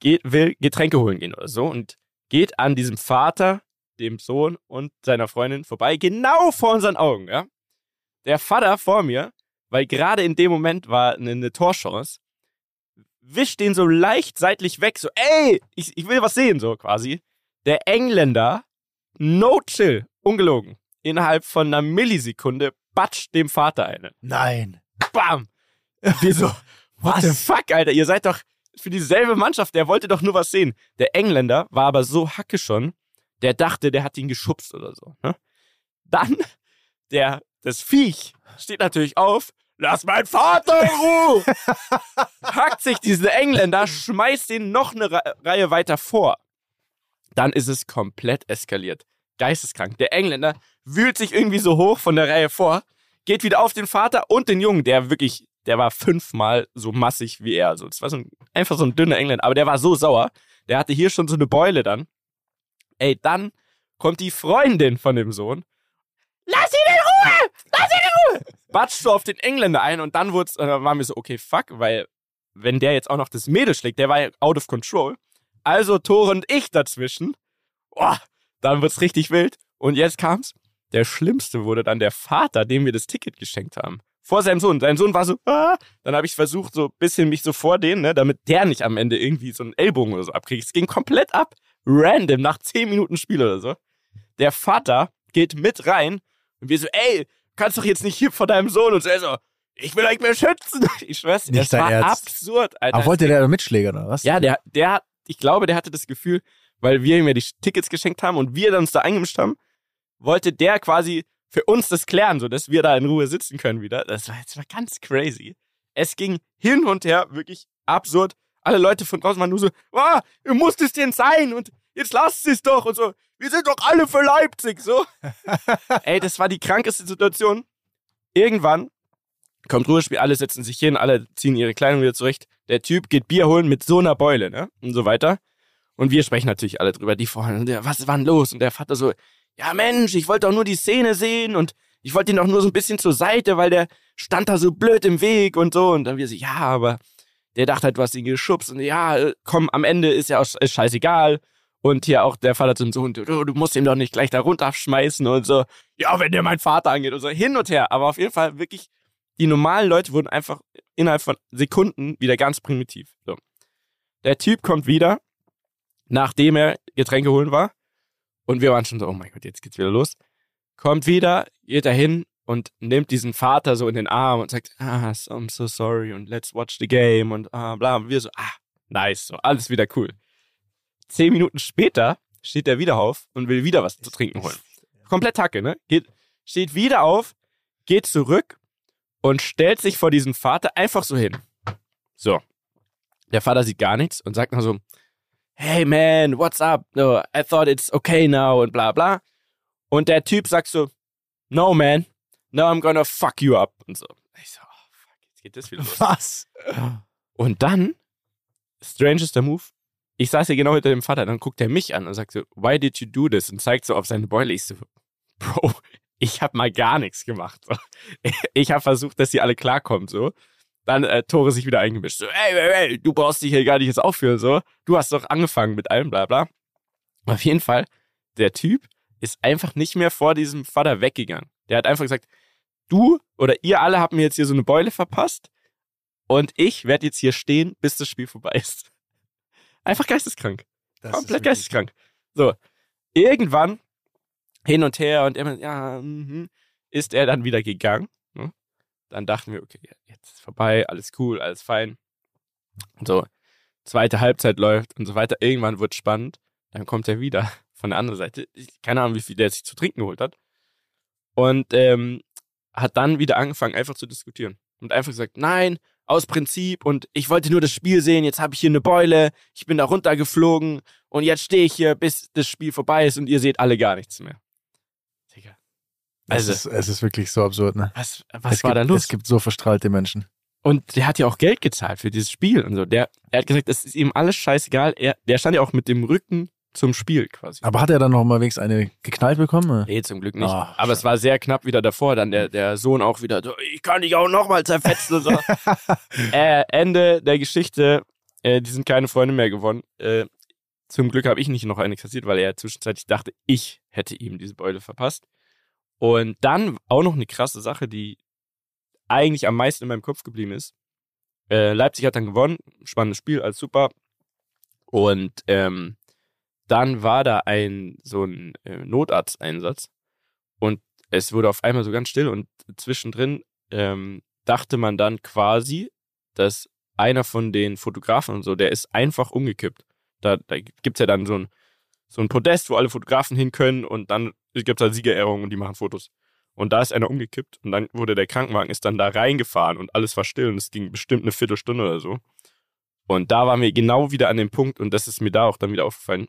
geht, will Getränke holen gehen oder so und geht an diesem Vater, dem Sohn und seiner Freundin vorbei, genau vor unseren Augen, ja. Der Vater vor mir, weil gerade in dem Moment war eine, eine Torchance, wischt den so leicht seitlich weg, so, ey, ich, ich will was sehen, so quasi. Der Engländer, no chill, ungelogen, innerhalb von einer Millisekunde batscht dem Vater eine. Nein. Bam! Wir so, what the fuck, Alter, ihr seid doch für dieselbe Mannschaft, der wollte doch nur was sehen. Der Engländer war aber so hacke schon, der dachte, der hat ihn geschubst oder so. Ne? Dann, der, das Viech steht natürlich auf, lass mein Vater in Ruhe! [LAUGHS] Hackt sich diesen Engländer, [LAUGHS] schmeißt den noch eine Reihe weiter vor. Dann ist es komplett eskaliert. Geisteskrank. Der Engländer wühlt sich irgendwie so hoch von der Reihe vor, geht wieder auf den Vater und den Jungen, der wirklich, der war fünfmal so massig wie er. Also, das war so ein, einfach so ein dünner Engländer, aber der war so sauer. Der hatte hier schon so eine Beule dann. Ey, dann kommt die Freundin von dem Sohn. Lass ihn in Ruhe! Lass ihn in Ruhe! Batscht so auf den Engländer ein und dann wurd's, äh, waren wir so, okay, fuck, weil wenn der jetzt auch noch das Mädel schlägt, der war ja out of control. Also Tore und ich dazwischen. Boah, dann wird's richtig wild. Und jetzt kam's. Der Schlimmste wurde dann der Vater, dem wir das Ticket geschenkt haben. Vor seinem Sohn. Sein Sohn war so, ah. Dann habe ich versucht, so ein bisschen mich so vor den, ne, damit der nicht am Ende irgendwie so einen Ellbogen oder so abkriegt. Es ging komplett ab. Random, nach 10 Minuten Spiel oder so. Der Vater geht mit rein und wir so, ey, kannst doch jetzt nicht hier vor deinem Sohn und so, er so, ich will euch mehr schützen. [LAUGHS] Ich schwör's dir, Nicht das war Ernst. absurd, Alter. Aber wollte der mitschlägern oder was? Ja, der, der hat, ich glaube, der hatte das Gefühl, weil wir ihm ja die Tickets geschenkt haben und wir dann uns da eingemischt haben, wollte der quasi für uns das klären, sodass wir da in Ruhe sitzen können wieder. Das war, das war ganz crazy. Es ging hin und her, wirklich absurd. Alle Leute von draußen waren nur so, ah, ihr musst es denn sein und jetzt lasst es doch und so. Wir sind doch alle für Leipzig, so. [LAUGHS] Ey, das war die krankeste Situation. Irgendwann kommt Ruhespiel, alle setzen sich hin, alle ziehen ihre Kleidung wieder zurecht. Der Typ geht Bier holen mit so einer Beule, ne? Und so weiter. Und wir sprechen natürlich alle drüber, die vorhin, und der, was war denn los? Und der Vater so, ja Mensch, ich wollte doch nur die Szene sehen und ich wollte ihn doch nur so ein bisschen zur Seite, weil der stand da so blöd im Weg und so. Und dann wir so, ja, aber der dachte halt, du hast ihn geschubst und ja, äh, komm, am Ende ist ja auch ist scheißegal. Und hier auch der Vater zum Sohn, du, du musst ihn doch nicht gleich da runterschmeißen und so. Ja, wenn der mein Vater angeht und so, hin und her. Aber auf jeden Fall wirklich, die normalen Leute wurden einfach innerhalb von Sekunden wieder ganz primitiv. So. Der Typ kommt wieder, nachdem er Getränke holen war. Und wir waren schon so, oh mein Gott, jetzt geht's wieder los. Kommt wieder, geht dahin und nimmt diesen Vater so in den Arm und sagt, ah, I'm so sorry und let's watch the game und ah, bla. Und wir so, ah, nice, so, alles wieder cool. Zehn Minuten später steht er wieder auf und will wieder was zu trinken holen. Komplett Hacke, ne? Geht, steht wieder auf, geht zurück und stellt sich vor diesen Vater einfach so hin. So. Der Vater sieht gar nichts und sagt nur so, hey man, what's up? No, I thought it's okay now und bla bla. Und der Typ sagt so, no man, now I'm gonna fuck you up und so. Ich so, oh fuck, jetzt geht das wieder los. Was? Und dann, strangester Move, ich saß hier genau hinter dem Vater, dann guckt er mich an und sagt so, why did you do this? Und zeigt so auf seine Beule. Ich so, Bro, [LAUGHS] ich hab mal gar nichts gemacht. So. [LAUGHS] Ich habe versucht, dass sie alle klarkommen, so. Dann äh, Tore sich wieder eingemischt. So, ey, ey, ey, du brauchst dich hier gar nicht jetzt aufführen, so. Du hast doch angefangen mit allem, bla bla. Auf jeden Fall, der Typ ist einfach nicht mehr vor diesem Vater weggegangen. Der hat einfach gesagt, du oder ihr alle habt mir jetzt hier so eine Beule verpasst und ich werde jetzt hier stehen, bis das Spiel vorbei ist. Einfach geisteskrank. Das Komplett geisteskrank. So, irgendwann hin und her und immer, ja, mhm, ist er dann wieder gegangen. Dann dachten wir, okay, jetzt ist vorbei, alles cool, alles fein. Und so, zweite Halbzeit läuft und so weiter. Irgendwann wird spannend. Dann kommt er wieder [LAUGHS] von der anderen Seite. Ich, keine Ahnung, wie viel der sich zu trinken geholt hat. Und ähm, hat dann wieder angefangen, einfach zu diskutieren. Und einfach gesagt, nein, aus Prinzip und ich wollte nur das Spiel sehen, jetzt habe ich hier eine Beule, ich bin da runtergeflogen und jetzt stehe ich hier, bis das Spiel vorbei ist und ihr seht alle gar nichts mehr. Also, es, ist, es ist wirklich so absurd, ne? was, was es war gibt, da los? Es gibt so verstrahlte Menschen. Und der hat ja auch Geld gezahlt für dieses Spiel und so. Der, er hat gesagt, es ist ihm alles scheißegal. Er, der stand ja auch mit dem Rücken zum Spiel quasi. Aber hat er dann noch mal wenigstens eine geknallt bekommen? Nee, zum Glück nicht. Ah, Aber es war sehr knapp wieder davor. Dann der, der Sohn auch wieder so, ich kann dich auch nochmal zerfetzen und so. [LAUGHS] äh, Ende der Geschichte. Äh, die sind keine Freunde mehr geworden. Äh, zum Glück habe ich nicht noch eine kassiert, weil er zwischenzeitlich dachte, ich hätte ihm diese Beule verpasst. Und dann auch noch eine krasse Sache, die eigentlich am meisten in meinem Kopf geblieben ist. Äh, Leipzig hat dann gewonnen. Spannendes Spiel, alles super. Und ähm, dann war da ein so ein äh, Notarzteinsatz und es wurde auf einmal so ganz still und zwischendrin ähm, dachte man dann quasi, dass einer von den Fotografen und so, der ist einfach umgekippt. Da, da gibt es ja dann so ein, so ein Podest, wo alle Fotografen hin können und dann gibt es halt Siegerehrungen und die machen Fotos. Und da ist einer umgekippt und dann wurde der Krankenwagen ist dann da reingefahren und alles war still und es ging bestimmt eine Viertelstunde oder so. Und da waren wir genau wieder an dem Punkt und das ist mir da auch dann wieder aufgefallen.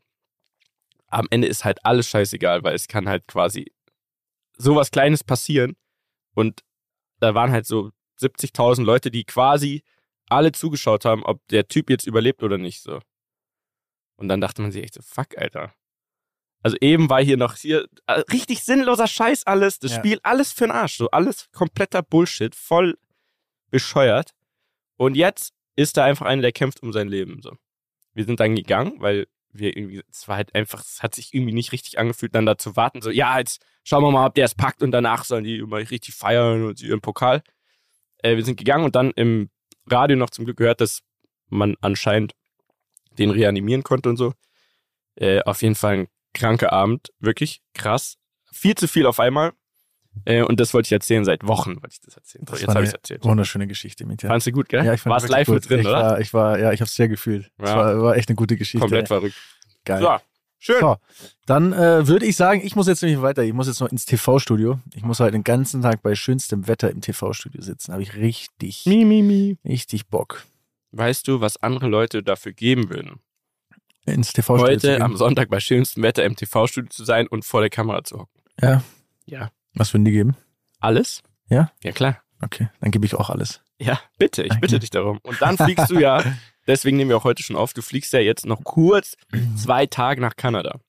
Am Ende ist halt alles scheißegal, weil es kann halt quasi sowas Kleines passieren und da waren halt so 70.000 Leute, die quasi alle zugeschaut haben, ob der Typ jetzt überlebt oder nicht so. Und dann dachte man sich echt so, fuck, Alter. Also eben war hier noch hier äh, richtig sinnloser Scheiß alles, das Ja. Spiel alles für den Arsch, so alles kompletter Bullshit, voll bescheuert. Und jetzt ist da einfach einer, der kämpft um sein Leben, so. Wir sind dann gegangen, weil wir irgendwie, es war halt einfach, es hat sich irgendwie nicht richtig angefühlt, dann da zu warten, so, ja, jetzt schauen wir mal, ob der es packt und danach sollen die immer richtig feiern und ihren Pokal. Äh, wir sind gegangen und dann im Radio noch zum Glück gehört, dass man anscheinend den reanimieren konnte und so. Äh, auf jeden Fall ein kranker Abend, wirklich krass. Viel zu viel auf einmal. Äh, und das wollte ich erzählen, seit Wochen wollte ich das erzählen. So, Das jetzt war habe ich es erzählt. Wunderschöne Geschichte mit dir. Fandst du gut, gell? Ja, ich fand Warst live gut. mit drin, ich oder? War, ich war, ja, ich habe es sehr gefühlt. Es Ja. war, war echt eine gute Geschichte. Komplett verrückt. Geil. So, schön. So, dann äh, würde ich sagen, ich muss jetzt nämlich weiter. Ich muss jetzt noch ins TV-Studio. Ich muss halt den ganzen Tag bei schönstem Wetter im TV-Studio sitzen. Habe ich richtig, Mi, mi, mi. richtig Bock. Weißt du, was andere Leute dafür geben würden? Ins TV-Studio zu Heute gehen. am Sonntag bei schönstem Wetter im TV-Studio zu sein und vor der Kamera zu hocken. Ja. Ja. Was würden die geben? Alles? Ja? Ja, klar. Okay, dann gebe ich auch alles. Ja, bitte, ich Danke. bitte dich darum. Und dann fliegst du ja, [LAUGHS] deswegen nehmen wir auch heute schon auf, du fliegst ja jetzt noch kurz zwei Tage nach Kanada.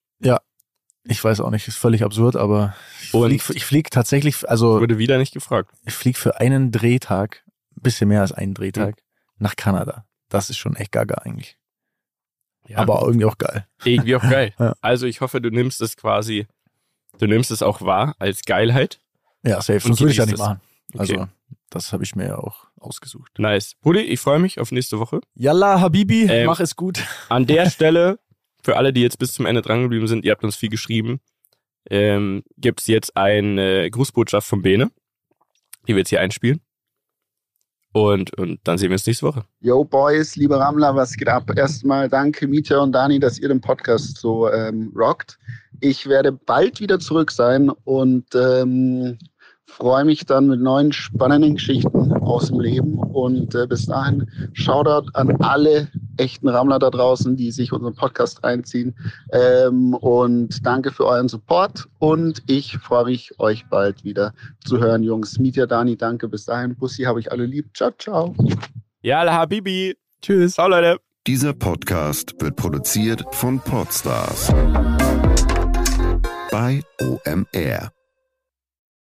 Ich weiß auch nicht, ist völlig absurd, aber ich fliege flieg tatsächlich, also Wurde wieder nicht gefragt. ich fliege für einen Drehtag, ein bisschen mehr als einen Drehtag, Hm. nach Kanada. Das ist schon echt gaga eigentlich. Ja, Aber irgendwie auch geil. irgendwie auch geil. [LAUGHS] Ja. Also ich hoffe, du nimmst es quasi, du nimmst es auch wahr als Geilheit. Ja, safe. Sonst würde ich ja nicht machen. Also, Okay. das habe ich mir ja auch ausgesucht. Nice. Brudi, ich freue mich auf nächste Woche. Yalla, Habibi, Ähm, mach es gut. An der [LAUGHS] Stelle, für alle, die jetzt bis zum Ende drangeblieben sind, ihr habt uns viel geschrieben, ähm, gibt es jetzt eine Grußbotschaft von Bene, die wir jetzt hier einspielen. Und, und dann sehen wir uns nächste Woche. Yo Boys, liebe Rammler, was geht ab? Erstmal danke Mieter und Dani, dass ihr den Podcast so ähm, rockt. Ich werde bald wieder zurück sein und ähm, freue mich dann mit neuen spannenden Geschichten aus dem Leben. Und äh, bis dahin, Shoutout an alle echten Rammler da draußen, die sich unseren Podcast reinziehen. Ähm, und danke für euren Support. Und ich freue mich, euch bald wieder zu hören, Jungs. Mieter, Dani, danke. Bis dahin, Bussi, habe ich alle lieb. Ciao, ciao. Ja, la Habibi. Tschüss. Ciao, Leute. Dieser Podcast wird produziert von Podstars bei OMR.